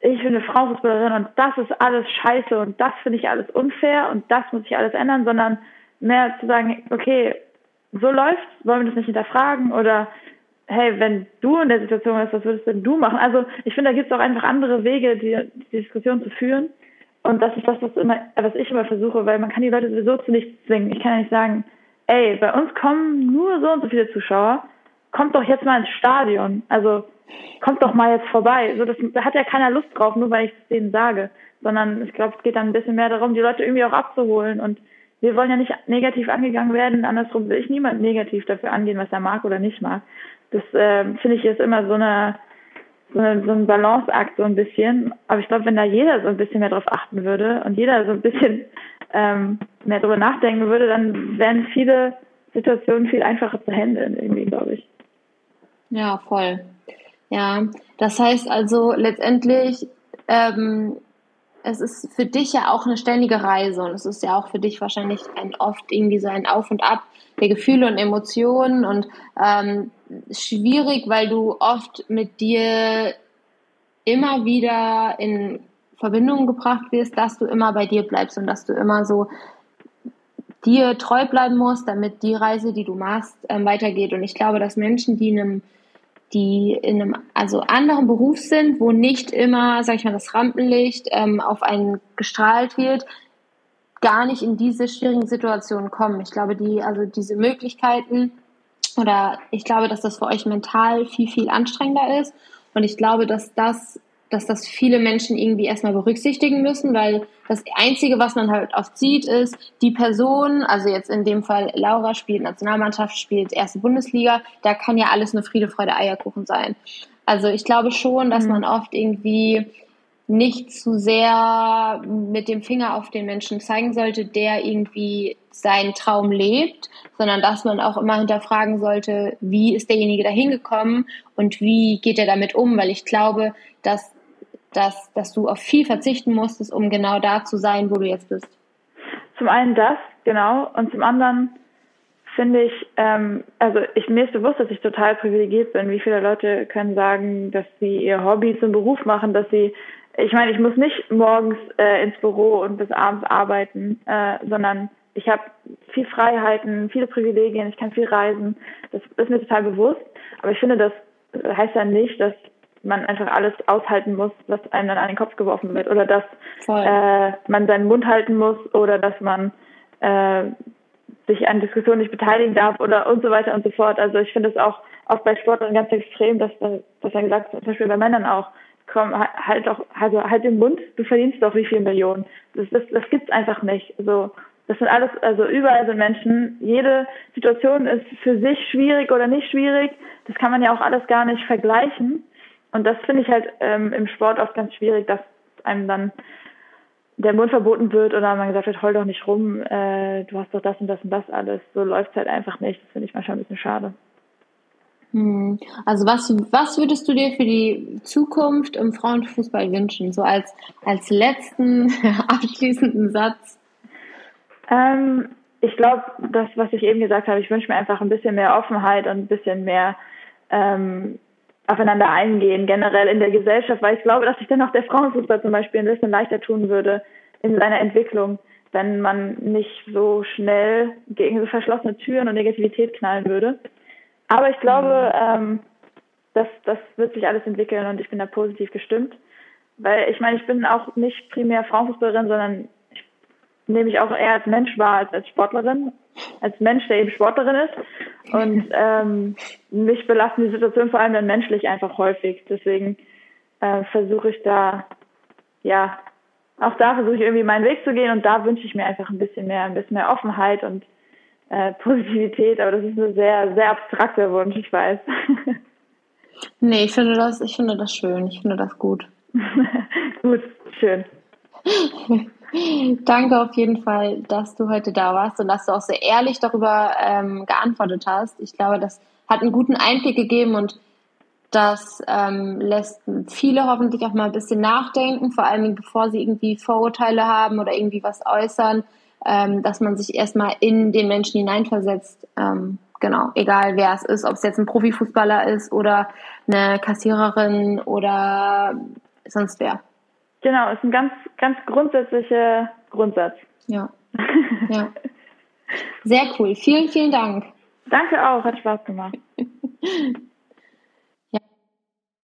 ich bin eine Frauenfußballerin und das ist alles scheiße und das finde ich alles unfair und das muss ich alles ändern, sondern mehr zu sagen, okay, so läuft, wollen wir das nicht hinterfragen oder hey, wenn du in der Situation bist, was würdest denn du machen? Also ich finde, da gibt es auch einfach andere Wege, die, die Diskussion zu führen. Und das ist das, was, immer, was ich immer versuche, weil man kann die Leute sowieso zu nichts zwingen. Ich kann ja nicht sagen, ey, bei uns kommen nur so und so viele Zuschauer, kommt doch jetzt mal ins Stadion. Also kommt doch mal jetzt vorbei. So, das, da hat ja keiner Lust drauf, nur weil ich es denen sage. Sondern ich glaube, es geht dann ein bisschen mehr darum, die Leute irgendwie auch abzuholen. Und wir wollen ja nicht negativ angegangen werden. Andersrum will ich niemand negativ dafür angehen, was er mag oder nicht mag. Das äh, finde ich ist immer so eine so, eine, so ein Balanceakt so ein bisschen. Aber ich glaube, wenn da jeder so ein bisschen mehr drauf achten würde und jeder so ein bisschen ähm, mehr drüber nachdenken würde, dann wären viele Situationen viel einfacher zu handeln, irgendwie, glaube ich. Ja, voll. Ja, das heißt also letztendlich, ähm, es ist für dich ja auch eine ständige Reise und es ist ja auch für dich wahrscheinlich ein oft irgendwie so ein Auf und Ab der Gefühle und Emotionen und ähm, schwierig, weil du oft mit dir immer wieder in Verbindung gebracht wirst, dass du immer bei dir bleibst und dass du immer so dir treu bleiben musst, damit die Reise, die du machst, ähm, weitergeht. Und ich glaube, dass Menschen, die in einem, die in einem also anderen Beruf sind, wo nicht immer, sag ich mal, das Rampenlicht ähm, auf einen gestrahlt wird, gar nicht in diese schwierigen Situationen kommen. Ich glaube, die, also diese Möglichkeiten oder ich glaube, dass das für euch mental viel, viel anstrengender ist. Und ich glaube, dass das dass das viele Menschen irgendwie erstmal berücksichtigen müssen, weil das Einzige, was man halt oft sieht, ist, die Person, also jetzt in dem Fall Laura spielt Nationalmannschaft, spielt erste Bundesliga, da kann ja alles nur Friede, Freude, Eierkuchen sein. Also ich glaube schon, dass mhm. man oft irgendwie nicht zu sehr mit dem Finger auf den Menschen zeigen sollte, der irgendwie seinen Traum lebt, sondern dass man auch immer hinterfragen sollte, wie ist derjenige da hingekommen und wie geht er damit um, weil ich glaube, dass dass, dass du auf viel verzichten musstest, um genau da zu sein, wo du jetzt bist? Zum einen das, genau. Und zum anderen finde ich, ähm, also ich, mir ist bewusst, dass ich total privilegiert bin. Wie viele Leute können sagen, dass sie ihr Hobby zum Beruf machen, dass sie, ich meine, ich muss nicht morgens äh, ins Büro und bis abends arbeiten, äh, sondern ich habe viel Freiheiten, viele Privilegien, ich kann viel reisen. Das ist mir total bewusst. Aber ich finde, das heißt ja nicht, dass man einfach alles aushalten muss, was einem dann an den Kopf geworfen wird. Oder dass äh, man seinen Mund halten muss oder dass man äh, sich an Diskussionen nicht beteiligen darf oder und so weiter und so fort. Also ich finde es auch oft bei Sportlern ganz extrem, dass, dass er gesagt hat, zum Beispiel bei Männern auch, komm, halt doch, also halt den Mund, du verdienst doch wie viel Millionen. Das, das, das gibt's einfach nicht. So, das sind alles, also überall sind Menschen. Jede Situation ist für sich schwierig oder nicht schwierig. Das kann man ja auch alles gar nicht vergleichen. Und das finde ich halt ähm, im Sport oft ganz schwierig, dass einem dann der Mund verboten wird oder man gesagt wird, heul doch nicht rum, äh, du hast doch das und das und das alles. So läuft es halt einfach nicht. Das finde ich manchmal ein bisschen schade. Hm. Also was, was würdest du dir für die Zukunft im Frauenfußball wünschen? So als, als letzten *laughs* abschließenden Satz. Ähm, ich glaube, das, was ich eben gesagt habe, ich wünsche mir einfach ein bisschen mehr Offenheit und ein bisschen mehr ähm, aufeinander eingehen, generell in der Gesellschaft, weil ich glaube, dass sich dann auch der Frauenfußball zum Beispiel ein bisschen leichter tun würde in seiner Entwicklung, wenn man nicht so schnell gegen so verschlossene Türen und Negativität knallen würde. Aber ich glaube, ähm, das, das wird sich alles entwickeln und ich bin da positiv gestimmt. Weil ich meine, ich bin auch nicht primär Frauenfußballerin, sondern nehme mich auch eher als Mensch wahr als als Sportlerin als Mensch, der eben Sportlerin ist. Und ähm, mich belasten die Situation vor allem dann menschlich einfach häufig. Deswegen äh, versuche ich da, ja, auch da versuche ich irgendwie meinen Weg zu gehen und da wünsche ich mir einfach ein bisschen mehr, ein bisschen mehr Offenheit und äh, Positivität, aber das ist ein sehr, sehr abstrakter Wunsch, ich weiß. *laughs* nee, ich finde das, ich finde das schön, ich finde das gut. *laughs* gut, schön. *laughs* Danke auf jeden Fall, dass du heute da warst und dass du auch sehr ehrlich darüber ähm, geantwortet hast. Ich glaube, das hat einen guten Einblick gegeben und das ähm, lässt viele hoffentlich auch mal ein bisschen nachdenken, vor allem bevor sie irgendwie Vorurteile haben oder irgendwie was äußern, ähm, dass man sich erstmal in den Menschen hineinversetzt. Ähm, genau, egal wer es ist, ob es jetzt ein Profifußballer ist oder eine Kassiererin oder sonst wer. Genau, ist ein ganz, ganz grundsätzlicher Grundsatz. Ja. *laughs* ja. Sehr cool. Vielen, vielen Dank. Danke auch, hat Spaß gemacht. *laughs*